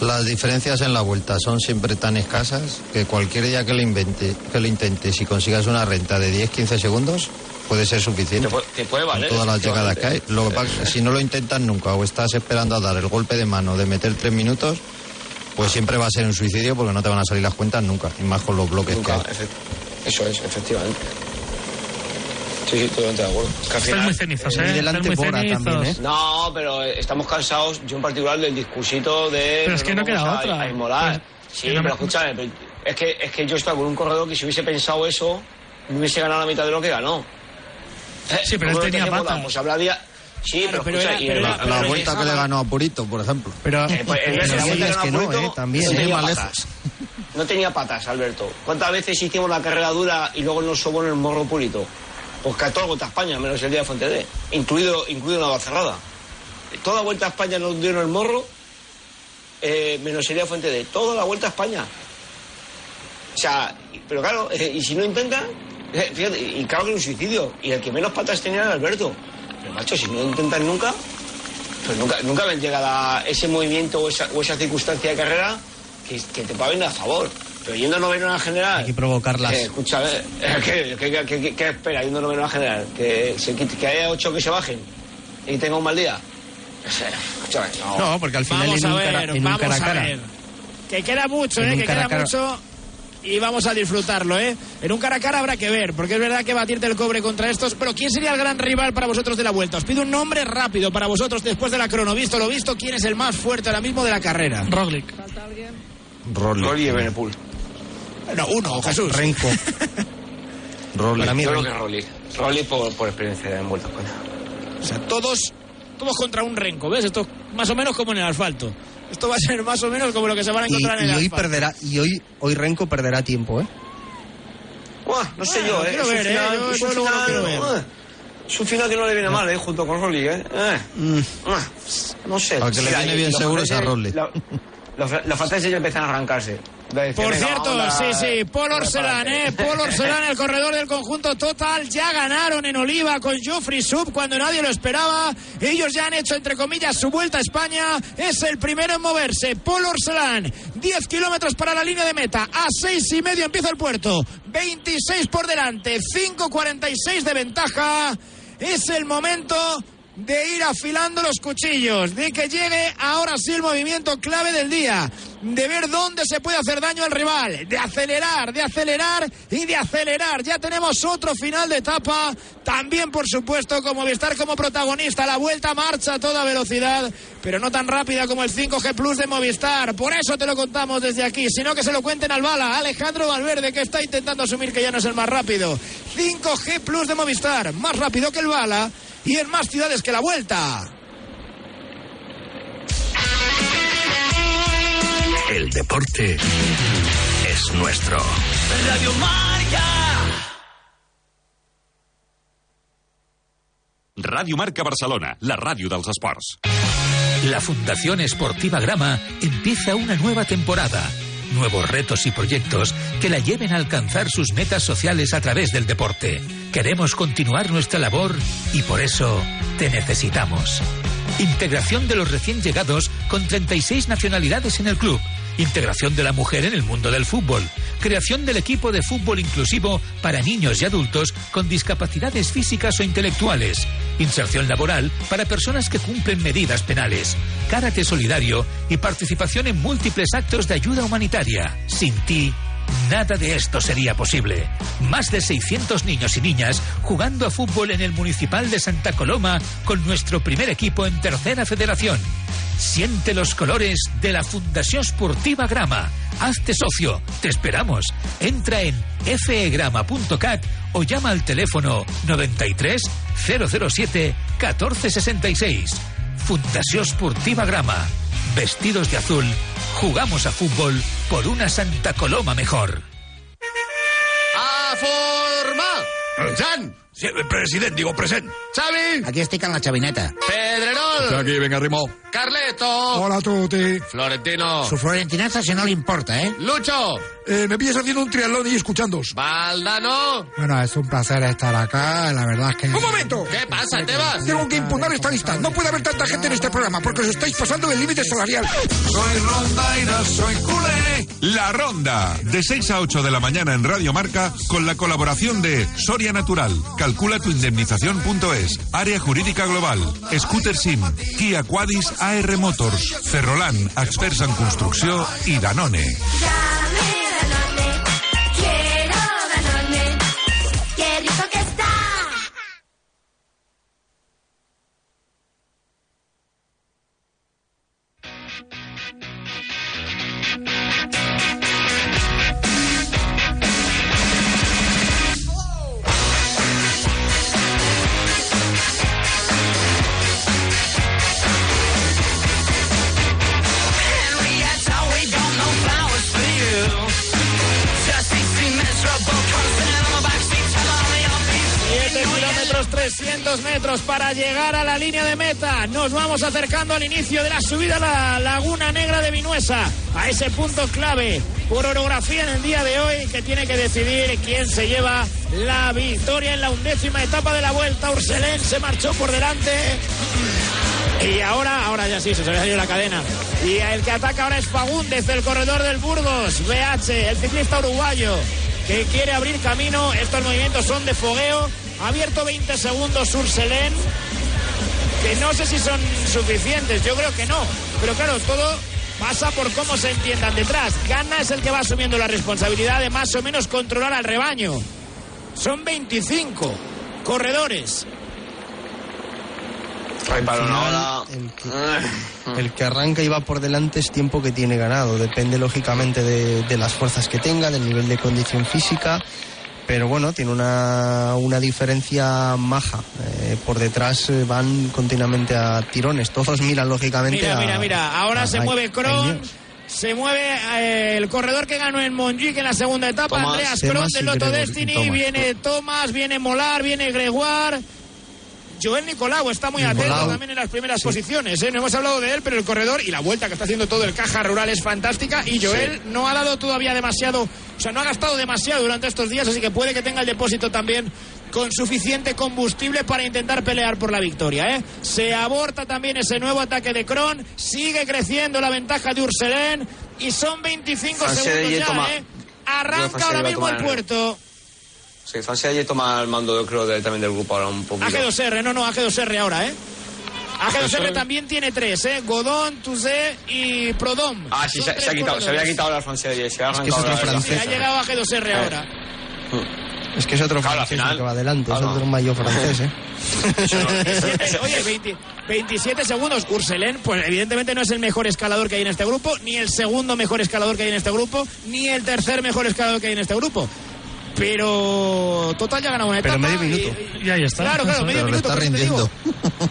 Las diferencias en la vuelta son siempre tan escasas que cualquier día que lo invente, que lo intentes y consigas una renta de 10-15 segundos puede ser suficiente. Te puede, te puede valer. Con todas las llegadas que hay. Lo que pasa si no lo intentas nunca o estás esperando a dar el golpe de mano de meter tres minutos, pues siempre va a ser un suicidio porque no te van a salir las cuentas nunca, y más con los bloques Nunca, que hay. Eso es, efectivamente. Sí, sí, totalmente de acuerdo. Es que al final- muy cenizos, eh, ¿eh? y delante Estáis muy Bora cenizos. también, ¿eh? No, pero eh, estamos cansados, yo en particular, del discursito de... Pero es que no queda a- otra. A inmolar. Pues, sí, no pero me- escúchame, pero es que, es que yo estaba con un corredor que si hubiese pensado eso, no hubiese ganado la mitad de lo que ganó. Eh, Sí, pero él ¿cómo lo tenía patas. Pues hablaría... Sí, pero, pero escucha, era- y pero La, pero el vuelta que le ganó a Purito, por ejemplo. Pero, Eh, pues, pero la sí, vuelta es que no, Purito, ¿eh? También. no ir tenía patas. No tenía patas, Alberto. ¿Cuántas veces hicimos la carrera dura y luego nos sobó en el morro purito? Pues a toda la vuelta a España, menos el día de Fuente incluido, incluido una cerrada. Toda vuelta a España nos dieron el morro, eh, menos el día de Fuente D. Toda la vuelta a España. O sea, pero claro, y si no intentan, eh, fíjate, y, claro que era un suicidio. Y el que menos patas tenía era Alberto. Pero macho, si no intentan nunca, pues nunca, nunca ven llegada ese movimiento o esa, o esa circunstancia de carrera que, que te va venir a favor. Pero yendo a novena general. Hay que provocarlas. Eh, escúchame, eh, ¿qué, qué, qué, qué- qué espera yendo a novena general? ¿Que, se que haya ocho que se bajen y tenga un mal día. Escúchame, no. No, porque al final Vamos en a un, ver, cara, en un vamos cara a a cara. ver. Que queda mucho, En ¿eh? un Que cara queda a cara. mucho y vamos a disfrutarlo, ¿eh? En un cara a cara habrá que ver, porque es verdad que batirte el cobre contra estos. Pero ¿quién sería el gran rival para vosotros de la vuelta? Os pido un nombre rápido para vosotros después de la crono. Visto lo visto, ¿quién es el más fuerte ahora mismo de la carrera? Roglic. Rolly. Rolly y Benepul. No, uno, Jesús. Renko. Rolly. Para mí, Yo creo Renko. que Rolly. Rolly por, por experiencia en Vuelta a España. O sea, todos, todos contra un renco, ¿ves? Esto más o menos como en el asfalto. Esto va a ser más o menos como lo que se van a Y, encontrar en y el hoy asfalto. perderá, y hoy, hoy Renko perderá tiempo, ¿eh? Buah, no sé Bueno, yo, ¿eh? quiero Es un ver, ¿eh? final- Yo- es un final- quiero ver. Es un final que no le viene mal, ¿eh? Junto con Rolly, ¿eh? Eh, Mm. No sé. Al que le viene y bien seguro es a Rolly. la- Los, los franceses ya empiezan a arrancarse. Por cierto, sí, sí, Paul Orselán, ¿eh? Paul Orselán, el corredor del conjunto total, ya ganaron en Oliva con Geoffrey Sub cuando nadie lo esperaba. Ellos ya han hecho, entre comillas, su vuelta a España. Es el primero en moverse. Paul Orselán, 10 kilómetros para la línea de meta. A seis y medio empieza el puerto. 26 por delante, 5.46 de ventaja. Es el momento de ir afilando los cuchillos, de que llegue ahora sí el movimiento clave del día, de ver dónde se puede hacer daño al rival, de acelerar, de acelerar y de acelerar. Ya tenemos otro final de etapa, también por supuesto como Movistar como protagonista, la vuelta marcha a toda velocidad, pero no tan rápida como el 5G Plus de Movistar. Por eso te lo contamos desde aquí, sino que se lo cuenten al bala, Alejandro Valverde, que está intentando asumir que ya no es el más rápido. 5G Plus de Movistar, más rápido que el bala y en más ciudades que la vuelta. El deporte es nuestro. Radio Marca. Ràdio Marca Barcelona, la ràdio dels esports. La Fundación Esportiva Grama empieza una nueva temporada. Nuevos retos y proyectos que la lleven a alcanzar sus metas sociales a través del deporte. Queremos continuar nuestra labor y por eso te necesitamos. Integración de los recién llegados con 36 nacionalidades en el club. Integración de la mujer en el mundo del fútbol. Creación del equipo de fútbol inclusivo para niños y adultos con discapacidades físicas o intelectuales. Inserción laboral para personas que cumplen medidas penales. Karate solidario y participación en múltiples actos de ayuda humanitaria. Sin ti, Nada de esto sería posible. Más de 600 niños y niñas jugando a fútbol en el Municipal de Santa Coloma con nuestro primer equipo en Tercera Federación. Siente los colores de la Fundación Sportiva Grama. Hazte socio. Te esperamos. Entra en fegrama.cat o llama al teléfono 93 007 1466. Fundación Sportiva Grama. Vestidos de azul, jugamos a fútbol por una Santa Coloma mejor. A formar! Jan! Sí, president, digo present. Xavi! Aquí estic en la xavineta. Pedrerol! Aquí, venga, Rimó. Carleto! Hola a tutti. Florentino! Su florentinaza si no le importa, ¿eh? Lucho! Eh, me pillas haciendo un triatlón y escuchándos. Valdano! Bueno, es un placer estar acá, la verdad es que... ¡Un momento! ¿Qué pasa? ¿Te vas? Tengo que impugnar esta lista. No puede haber tanta gente en este programa porque os estáis pasando del límite salarial. Soy rondaina, soy culé. La Ronda, de 6 a 8 de la mañana en Radio Marca, con la colaboración de Soria Natural, Calcula tu indemnización.es, Área Jurídica Global, Scooter Sim, Kia Quadis AR Motors, Ferrolan, Experts en Construcció i Danone. Llegar a la línea de meta. Nos vamos acercando al inicio de la subida a la Laguna Negra de Vinuesa, a ese punto clave por orografía en el día de hoy que tiene que decidir quién se lleva la victoria en la undécima etapa de la vuelta. Urselén se marchó por delante. Y ahora, ahora ya sí, se había salido la cadena. Y el que ataca ahora es Fagúndez, el corredor del Burgos, BH, el ciclista uruguayo, que quiere abrir camino. Estos movimientos son de fogueo. Abierto 20 segundos Urselén, que no sé si son suficientes, yo creo que no. Pero claro, todo pasa por cómo se entiendan detrás. Gana es el que va asumiendo la responsabilidad de más o menos controlar al rebaño. Son 25 corredores. Final, el, que, el que arranca y va por delante es tiempo que tiene ganado. Depende lógicamente de, de las fuerzas que tenga, del nivel de condición física. Pero bueno, tiene una, una diferencia maja. Eh, por detrás eh, van continuamente a tirones. Todos miran lógicamente Mira, a. mira, mira. Ahora a- se a- mueve Kron. Se mueve eh, el corredor que ganó en Montjuic en la segunda etapa, Tomás, Andreas Kron del y Destiny, Tomás. viene Thomas, viene Molar, viene Gregoire. Joel Nicolau está muy Nicolau. atento también en las primeras posiciones. ¿eh? No hemos hablado de él, pero el corredor y la vuelta que está haciendo todo el caja rural es fantástica. Y Joel no ha dado todavía demasiado, o sea, no ha gastado demasiado durante estos días, así que puede que tenga el depósito también con suficiente combustible para intentar pelear por la victoria. ¿eh? Se aborta también ese nuevo ataque de Kron, sigue creciendo la ventaja de Urselén y son 25 Francia segundos ya. ¿eh? Arranca ahora mismo el puerto. Sí, Francia ya toma el mando, yo creo, de- también del grupo ahora un poquito. AG2R, no, no, AG2R ahora, ¿eh? AG2R también tiene tres, ¿eh? Godón, Tuzé y Prodom. Ah, sí, se, ha quitado, se había quitado la Francia de se ha Es que es otro francés. Ha llegado AG2R ahora. Es que es otro Claro, francés que va adelante, es otro mayor francés, ¿eh? 27, oye, 20 27 segundos. Urselén, pues evidentemente no es el mejor escalador que hay en este grupo, ni el segundo mejor escalador que hay en este grupo, ni el tercer mejor escalador que hay en este grupo. Pero total ya ha ganado una Pero etapa. medio minuto. Y ahí está. Claro, claro, medio Pero minuto. está rindiendo.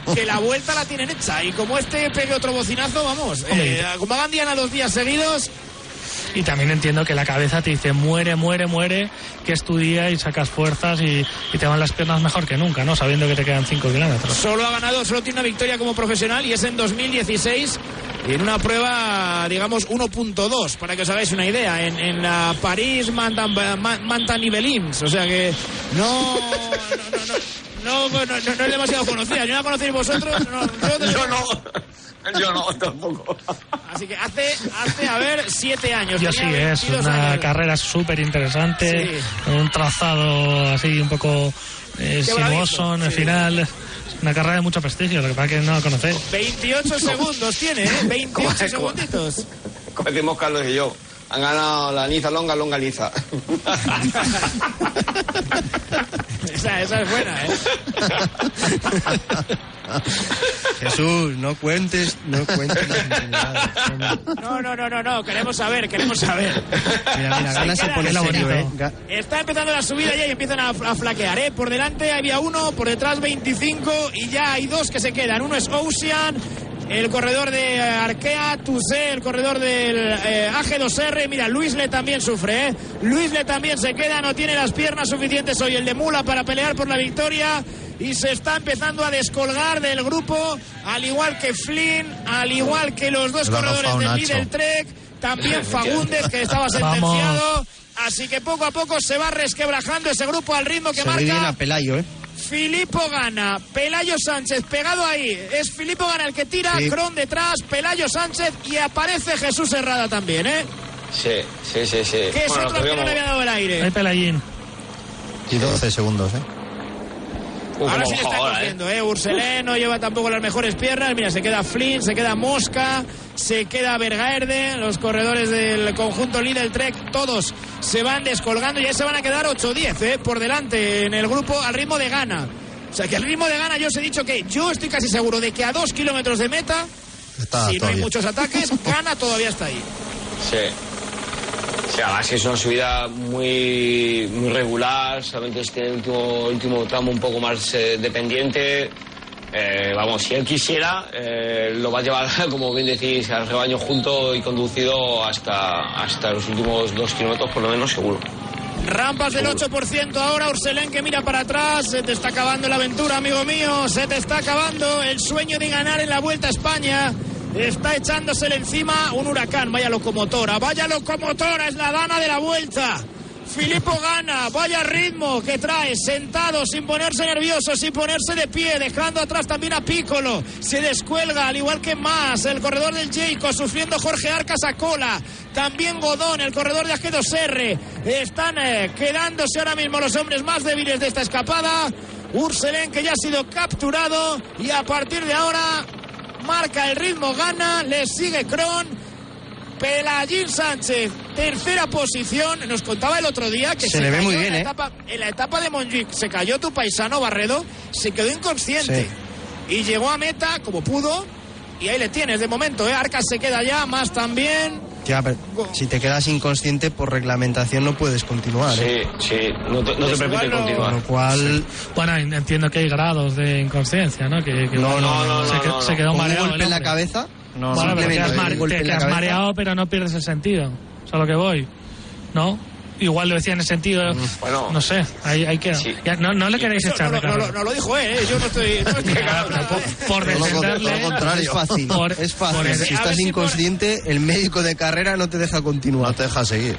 digo Que la vuelta la tienen hecha. Y como este pegue otro bocinazo, vamos. Eh, como hagan Diana dos días seguidos, Y también entiendo que la cabeza te dice muere, muere, muere, que es tu día y sacas fuerzas y, y te van las piernas mejor que nunca, ¿no? Sabiendo que te quedan 5 kilómetros. Solo ha ganado, solo tiene una victoria como profesional y es en 2016 y en una prueba, digamos, 1.2, para que os hagáis una idea, en, en la París Mantanibelins. O sea que no, no, no, no, no, no, no es demasiado conocida. ¿No la conocéis vosotros? No, yo, Yo no, yo no, tampoco. Así que hace, hace, a ver, siete años. Yo sí, es 22 una años. carrera súper interesante, un trazado así un poco eh, sinuoso en el sí. final. Una carrera de mucho prestigio, lo que pasa es que no la conocéis. 28 segundos tiene, ¿eh? 28 segunditos. Como decimos Carlos y yo, han ganado la Niza Longa, Longa Liza. Esa, esa es buena, ¿eh? Jesús, no cuentes, no cuentes las. No, no, no, no, no, queremos saber, queremos saber. Mira, mira, Gana se pone la bonito. ¿eh? Ga- Está empezando la subida ya y empiezan a, a flaquear, ¿eh? Por delante había uno, por detrás 25 y ya hay dos que se quedan. Uno es Ocean, el corredor de Arkea, Tuzé, el corredor del eh, AG2R. Mira, Luisle también sufre, ¿eh? Luisle también se queda, no tiene las piernas suficientes hoy el de Mula para pelear por la victoria. Y se está empezando a descolgar del grupo, al igual que Flynn, al igual que los dos Lo corredores del. Lidl Trek, también Fagundes, que estaba Vamos. sentenciado. Así que poco a poco se va resquebrajando ese grupo al ritmo que Se ve bien a marca Pelayo, ¿eh? Filippo Gana, Pelayo Sánchez pegado ahí. Es Filippo Gana el que tira, Sí. Cron detrás, Pelayo Sánchez y aparece Jesús Herrada también, ¿eh? Sí, sí, sí, sí. Que es Bueno, otro que no le había dado el Hay aire. Pelayín. Y 12 segundos, ¿eh? Ahora sí le está ¿eh? cogiendo, ¿eh? Urselé no lleva tampoco las mejores piernas. Mira, se queda Flynn, se queda Mosca, se queda Bergaerde, los corredores del conjunto Lidl Trek, todos se van descolgando y ya se van a quedar 8-10, ¿eh? Por delante en el grupo al ritmo de gana. O sea que al ritmo de gana yo os he dicho que yo estoy casi seguro de que a dos kilómetros de meta, Está si no hay muchos ataques, gana todavía está ahí. Sí. Sí, además que es una subida muy, muy regular, solamente es que el último, último tramo un poco más eh, dependiente. Eh, vamos, si él quisiera, eh, lo va a llevar, como bien decís, al rebaño junto y conducido hasta, hasta los últimos dos kilómetros, por lo menos, seguro. Rampas del 8% ahora, Urselén que mira para atrás. Se te está acabando la aventura, amigo mío. Se te está acabando el sueño de ganar en la Vuelta a España. Está echándosele encima un huracán. Vaya locomotora, vaya locomotora, es la dana de la Vuelta. Filippo gana, vaya ritmo que trae, sentado, sin ponerse nervioso, sin ponerse de pie, dejando atrás también a Piccolo. Se descuelga, al igual que más, el corredor del Jayco, sufriendo Jorge Arcas a cola. También Godón, el corredor de AG2R. Están eh, quedándose ahora mismo los hombres más débiles de esta escapada. Urselén que ya ha sido capturado y a partir de ahora marca el ritmo, gana, le sigue Kron. Pelayín Sánchez, tercera posición. Nos contaba el otro día que Se le ve muy en bien, la ¿eh? etapa, en la etapa de Montjuic. Se cayó tu paisano Barredo, se quedó inconsciente. Y llegó a meta como pudo. Y ahí le tienes de momento, ¿eh? Arcas se queda ya, más también. Ya, pero si te quedas inconsciente por reglamentación no puedes continuar. ¿eh? Sí, sí, no te, no te permite Con continuar. lo cual, Bueno, en- entiendo que hay grados de inconsciencia, ¿no? Que, que No, no, no, se, no, se quedó Con un mareado. golpe en la cabeza, no, bueno, pero te en cabeza. mareado, pero no pierdes el sentido. ¿Sabes lo que voy? ¿No? igual lo decía en ese sentido. Bueno. no sé, hay, hay que. ya, no, no le queréis echar no, no, lo- no lo dijo él, ¿eh? yo no estoy... No estoy por defenderle. todo lo contrario. Es fácil, Por- es fácil. por- si a estás si por- inconsciente, el médico de carrera no te deja continuar. No te deja seguir.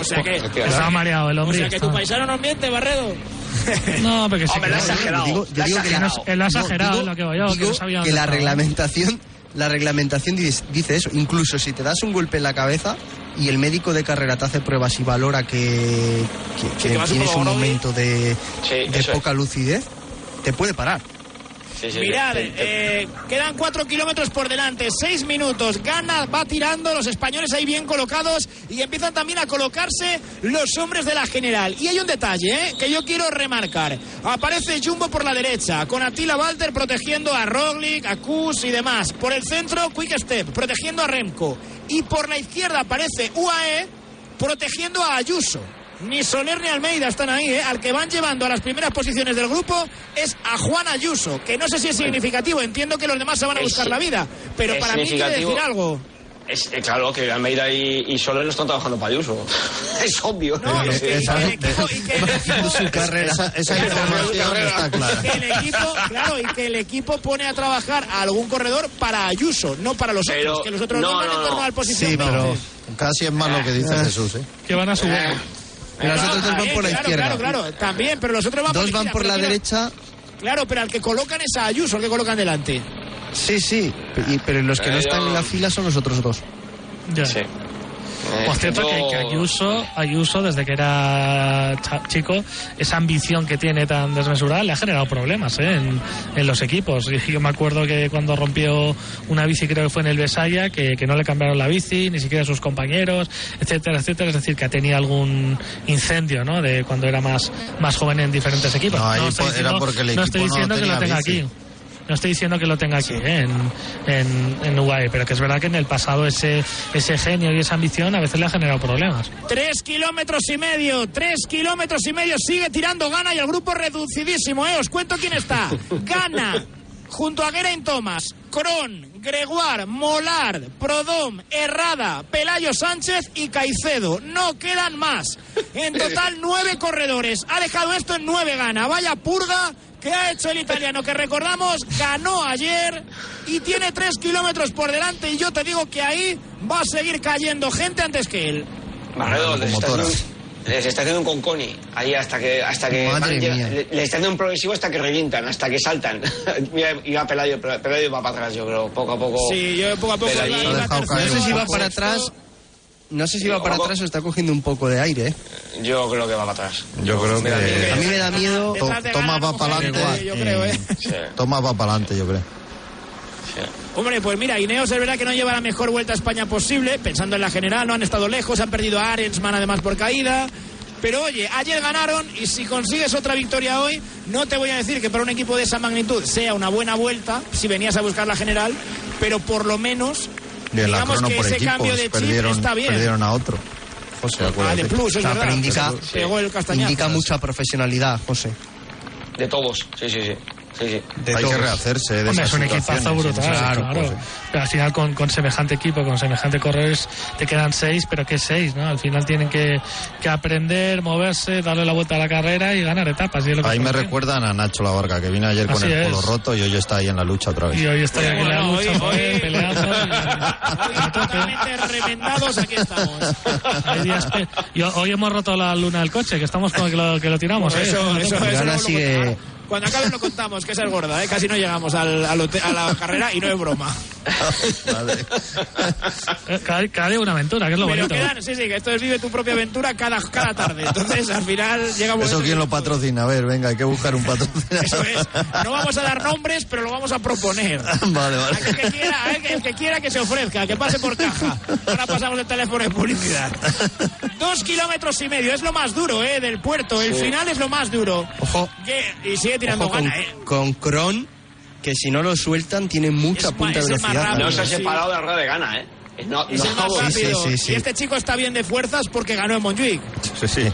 O sea que... Estaba mareado el O hombre. sea que tu paisano no miente, Barredo. No, porque sí. Hombre, lo ha que- exagerado. Digo- yo Lo ha digo que- ha exagerado digo- en lo que voy yo, que no sabía que la reglamentación la reglamentación dice, dice eso incluso si te das un golpe en la cabeza y el médico de carrera te hace pruebas y valora que, que- tienes un momento de, Sí, de eso es. poca lucidez te puede parar Sí, sí, Mirad, sí. eh, quedan cuatro kilómetros por delante, seis minutos. Gana, va tirando, los españoles ahí bien colocados y empiezan también a colocarse los hombres de la general. Y hay un detalle eh, que yo quiero remarcar. Aparece Jumbo por la derecha, con Attila Walter protegiendo a Roglic, a Kus y demás. Por el centro, Quick Step, protegiendo a Remco. Y por la izquierda aparece UAE protegiendo a Ayuso. Ni Soler ni Almeida están ahí, ¿eh? Al que van llevando a las primeras posiciones del grupo es a Juan Ayuso, que no sé si es significativo, entiendo que los demás se van a Es buscar la vida, pero para mí quiere decir algo. Es, eh, claro que Almeida y, y Soler no están trabajando para Ayuso. es obvio. No, Es es que- que el equipo, y que el equipo- su carrera Esa, esa información está clara. que el equipo, claro, y que el equipo pone a trabajar a algún corredor para Ayuso, no para los Pero- otros, que los otros no, no, no. a la posición Sí, 20. pero casi es más lo que dice Jesús, ¿eh? Que van a subir. Y los otros dos van Eh, por la claro, izquierda Claro, claro, también, pero los otros van dos por van por la derecha Claro, pero al que colocan es a Ayuso, el que colocan delante. sí sí y- pero los que no Eh, están en la fila son los otros dos Ya. Sí. Eh, Por cierto, que, que Ayuso, Ayuso, desde que era chico, esa ambición que tiene tan desmesurada le ha generado problemas ¿eh? en, en los equipos. Yo me acuerdo que cuando rompió una bici, creo que fue en el Besaya, que, que no le cambiaron la bici, ni siquiera sus compañeros, etcétera, etcétera. Es decir, que ha tenido algún incendio, ¿no? De cuando era más, más joven en diferentes equipos. No, ahí estoy po- era porque el no estoy no diciendo que lo tenía tenga bici. aquí. No estoy diciendo que lo tenga aquí ¿eh? en, en, en UAE, pero que es verdad que en el pasado ese, ese genio y esa ambición a veces le ha generado problemas. Tres kilómetros y medio, tres kilómetros y medio, sigue tirando Gana y el grupo reducidísimo, ¿eh? Os cuento quién está. Gana, junto a Geraint Thomas, Cron, Gregoire, Molar, Prodom, Herrada, Pelayo Sánchez y Caicedo. No quedan más. En total, nueve corredores. Ha dejado esto en nueve Gana. Vaya purga que ha hecho el italiano, que recordamos, ganó ayer y tiene tres kilómetros por delante. Y yo te digo que ahí va a seguir cayendo gente antes que él. Barredo, les está, haciendo, un- les está haciendo un conconi ahí hasta que hasta que van- llega- le, le está haciendo un progresivo hasta que revientan, hasta que saltan. Mira, iba Pelayo, Pelayo va para atrás, yo creo, poco a poco. Sí, yo poco a poco Pelayo- iba- iba no tercero, sé si va para atrás no sé si va para Ojo. atrás o está cogiendo un poco de aire ¿eh? Yo creo que va para atrás. Yo creo que- a mí me da miedo To- Gana va para adelante. Yo creo, ¿eh? Sí, Toma va para adelante, yo creo. sí. Hombre, pues mira, Ineos es verdad que no lleva la mejor vuelta a España posible, pensando en la general, no han estado lejos, han perdido a Arensman además por caída. Pero oye, ayer ganaron y si consigues otra victoria hoy, no te voy a decir que para un equipo de esa magnitud sea una buena vuelta, si venías a buscar la general, pero por lo menos, Bien, la digamos crono que por ese equipos cambio de chip perdieron, está bien. perdieron a otro. José, Ah, de plus, es O sea, verdad. pero indica, Pegó el indica mucha profesionalidad José De todos, sí, sí, sí. Sí, sí. de Hay todos. que rehacerse de Hombre, esas es un equipazo brutal, claro. ¿eh? Pero al final con, con semejante equipo, con semejante corredores, te quedan seis, pero ¿qué seis? ¿no? Al final tienen que, que aprender, moverse, darle la vuelta a la carrera y ganar etapas. y es lo que Ahí me recuerdan a Nacho La Varga, que vino ayer con Así el polo es. roto y hoy está ahí en la lucha otra vez. Y hoy estoy aquí en la lucha, hoy- hoy- peleando. Hoy totalmente remendados aquí estamos. y- hoy hemos roto la luna del coche, que estamos con que lo, que lo tiramos. ¿eh? Eso, eso, eso lo sigue-. Cuando acabe lo contamos, que esa es gorda, ¿eh? casi no llegamos al, a la carrera y no es broma. Cada, cada día una aventura, que es lo Pero bonito. quedan, sí, sí, que esto es vive tu propia aventura cada, cada tarde. Entonces, al final llega un ¿Eso momento quién lo patrocina? A ver, venga, hay que buscar un patrocinador. Eso es. No vamos a dar nombres, pero lo vamos a proponer. Vale, vale. Aquel que quiera, a ver, el que quiera que se ofrezca, que pase por caja. Ahora pasamos el teléfono de publicidad. Dos kilómetros y medio, es lo más duro, ¿eh? Del puerto. El Sí. final es lo más duro. Ojo. Y sigue tirando Ojo con, gana, ¿eh? con Kron, que si no lo sueltan tiene mucha punta de es el más velocidad. No se ha sí. separado de la rueda de gana, ¿eh? No, Es el no, más sí, rápido. sí, sí. Y este chico está bien de fuerzas porque ganó en Montjuic. Sí, sí.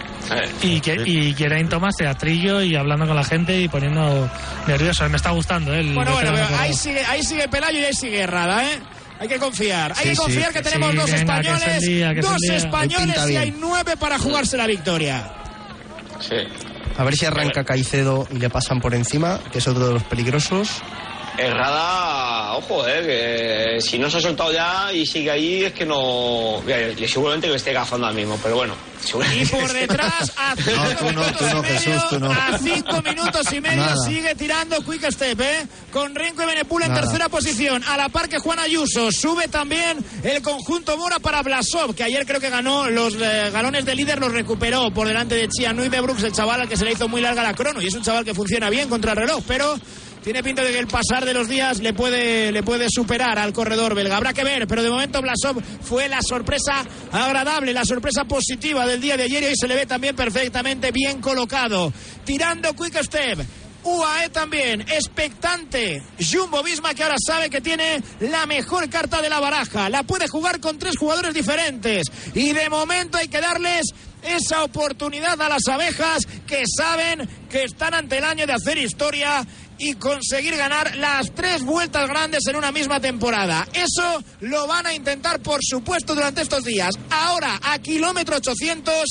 Y, que, y Geraint Thomas teatrillo y hablando con la gente y poniendo nervioso. Me está gustando ¿eh? el Bueno, bueno, pero ahí sigue, ahí sigue Pelayo y ahí sigue Herrada, ¿eh? Hay que confiar, hay Sí, que confiar sí, que tenemos sí, dos venga, españoles, día, dos españoles y hay nueve para jugarse la victoria. Sí. A ver si arranca Caicedo y le pasan por encima, que es otro de los peligrosos. Herrada, ojo, eh, que si no se ha soltado ya y sigue ahí es que no... seguramente que esté gafando ahora mismo, pero bueno. Y por detrás, a cinco No, tú no, minutos tú no, y medio, Jesús, tú no. a cinco minutos y medio Nada. sigue tirando Quick Step, ¿eh? Con Renko y Benepul en Nada. tercera posición. A la par que Juan Ayuso. Sube también el conjunto Mora para Blasov, que ayer creo que ganó los eh, galones de líder, los recuperó por delante de Chianui de Brooks, el chaval al que se le hizo muy larga la crono. Y es un chaval que funciona bien contra el reloj, pero tiene pinta de que el pasar de los días le puede, le puede superar al corredor belga. Habrá que ver, pero de momento Blasov fue la sorpresa agradable, la sorpresa positiva del día de ayer y hoy se le ve también perfectamente bien colocado. Tirando Quick Step. UAE también, expectante. Jumbo Visma que ahora sabe que tiene la mejor carta de la baraja. La puede jugar con tres jugadores diferentes. Y de momento hay que darles esa oportunidad a las abejas que saben que están ante el año de hacer historia y conseguir ganar las tres vueltas grandes en una misma temporada. Eso lo van a intentar, por supuesto, durante estos días. Ahora, a kilómetro 800,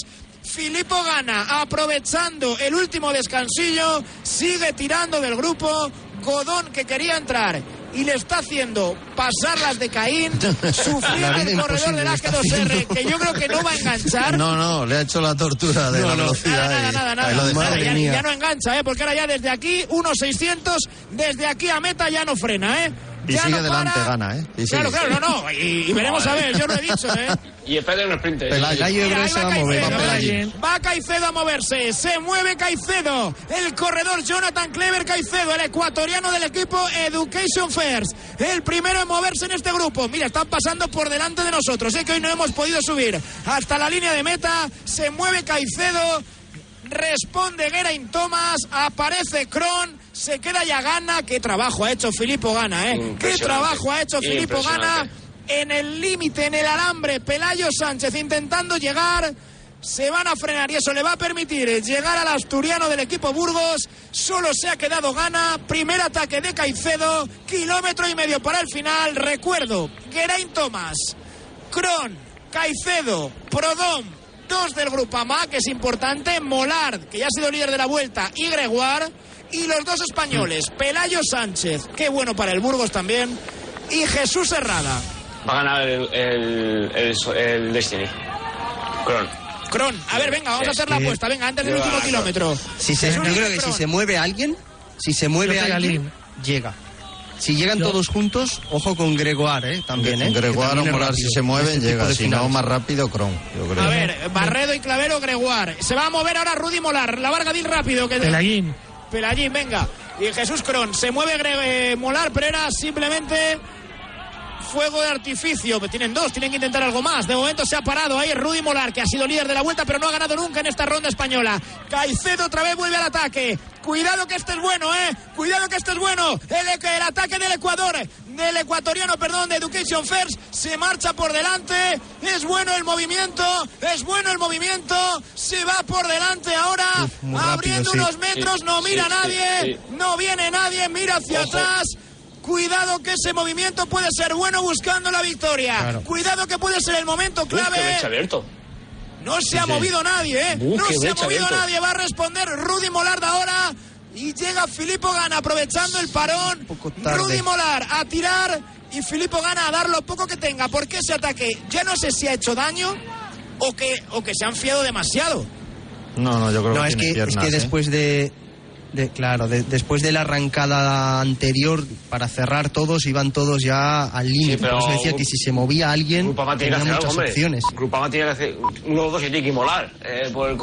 Filippo gana, aprovechando el último descansillo, sigue tirando del grupo. Godón que quería entrar y le está haciendo pasar las de Caín, sufrir el corredor del le está A2R, haciendo. que yo creo que no va a enganchar. No, no, le ha hecho la tortura de No, la no, velocidad. Nada, y- nada, nada, nada. Nada, ya, ya no engancha, ¿eh? porque ahora ya desde aquí, 1.600, desde aquí a meta ya no frena, ¿eh? Y Ya sigue no delante, para. gana, ¿eh? Y Claro, sigue. claro, no, no. Y, y veremos a ver, yo lo he dicho, ¿eh? Y espera en el sprint. ¿eh? Pelayo. Se va va a mover. Caicedo, Va Pelayo. ¿eh? Va Caicedo a moverse, se mueve Caicedo, el corredor Jonathan Clever Caicedo, el ecuatoriano del equipo Education First, el primero en moverse en este grupo. Mira, están pasando por delante de nosotros, ¿eh? que hoy no hemos podido subir hasta la línea de meta, se mueve Caicedo, responde Geraint Thomas, aparece Kron, se queda ya Gana, qué trabajo ha hecho Filippo Gana, ¿eh? Qué trabajo ha hecho Filippo Gana en el límite, en el alambre, Pelayo Sánchez intentando llegar. Se van a frenar y eso le va a permitir llegar al asturiano del equipo Burgos. Solo se ha quedado gana. Primer ataque de Caicedo. Kilómetro y medio para el final. Recuerdo, Geraint Thomas, Kron, Caicedo, Prodom, dos del Grupama, que es importante, Molard, que ya ha sido líder de la vuelta, y Gregoire, y los dos españoles, Pelayo Sánchez, qué bueno para el Burgos también, y Jesús Herrada. Va a ganar el, el, el, el Destiny. Cron. Cron, a ver, venga, vamos a hacer la apuesta, venga, antes del último kilómetro. Si se, yo creo que si se mueve alguien, si se mueve alguien, llega. Si llegan Yo- todos juntos, ojo con Gregoire, ¿eh? También, ¿eh? Gregoire o Molar, si se en mueven, este llega. Si no, más rápido, Cron, yo creo. A ver, Barredo y Clavero, Gregoire. Se va a mover ahora Rudy Molar. La Vargadil rápido. Que... Pelayín. Pelayín, venga. Y Jesús Cron. Se mueve eh, Molar, pero era simplemente fuego de artificio. Tienen dos, tienen que intentar algo más. De momento se ha parado ahí Rudy Molar, que ha sido líder de la vuelta, pero no ha ganado nunca en esta ronda española. Caicedo otra vez vuelve al ataque. Cuidado que este es bueno, ¿eh? Cuidado que este es bueno. El, el ataque del Ecuador, del ecuatoriano, perdón, de Education First, se marcha por delante. Es bueno el movimiento, es bueno el movimiento. Se va por delante ahora, rápido, abriendo sí. unos metros, Sí, no mira sí, nadie, sí, sí. no viene nadie, mira hacia Ojo. atrás. Cuidado que ese movimiento puede ser bueno buscando la victoria. Claro. Cuidado que puede ser el momento Uf, clave. abierto. No se ha sí. movido nadie, ¿eh? Uf, no se ha movido abierto. nadie. Va a responder Rudy Molar ahora. Y llega Filippo Gana aprovechando el parón. Rudy Molar a tirar. Y Filippo Gana a dar lo poco que tenga. Porque ese ataque ya no sé si ha hecho daño o que, o que se han fiado demasiado. No, no, yo creo No, que es tiene que, es piernas, que ¿eh? después de, de- claro, de- después de la arrancada anterior para cerrar todos iban todos ya al límite. pero Por eso decía que si se movía alguien tenía muchas algo, opciones. Grupama tiene que hacer uno o dos y tiene que molar. Eh, por el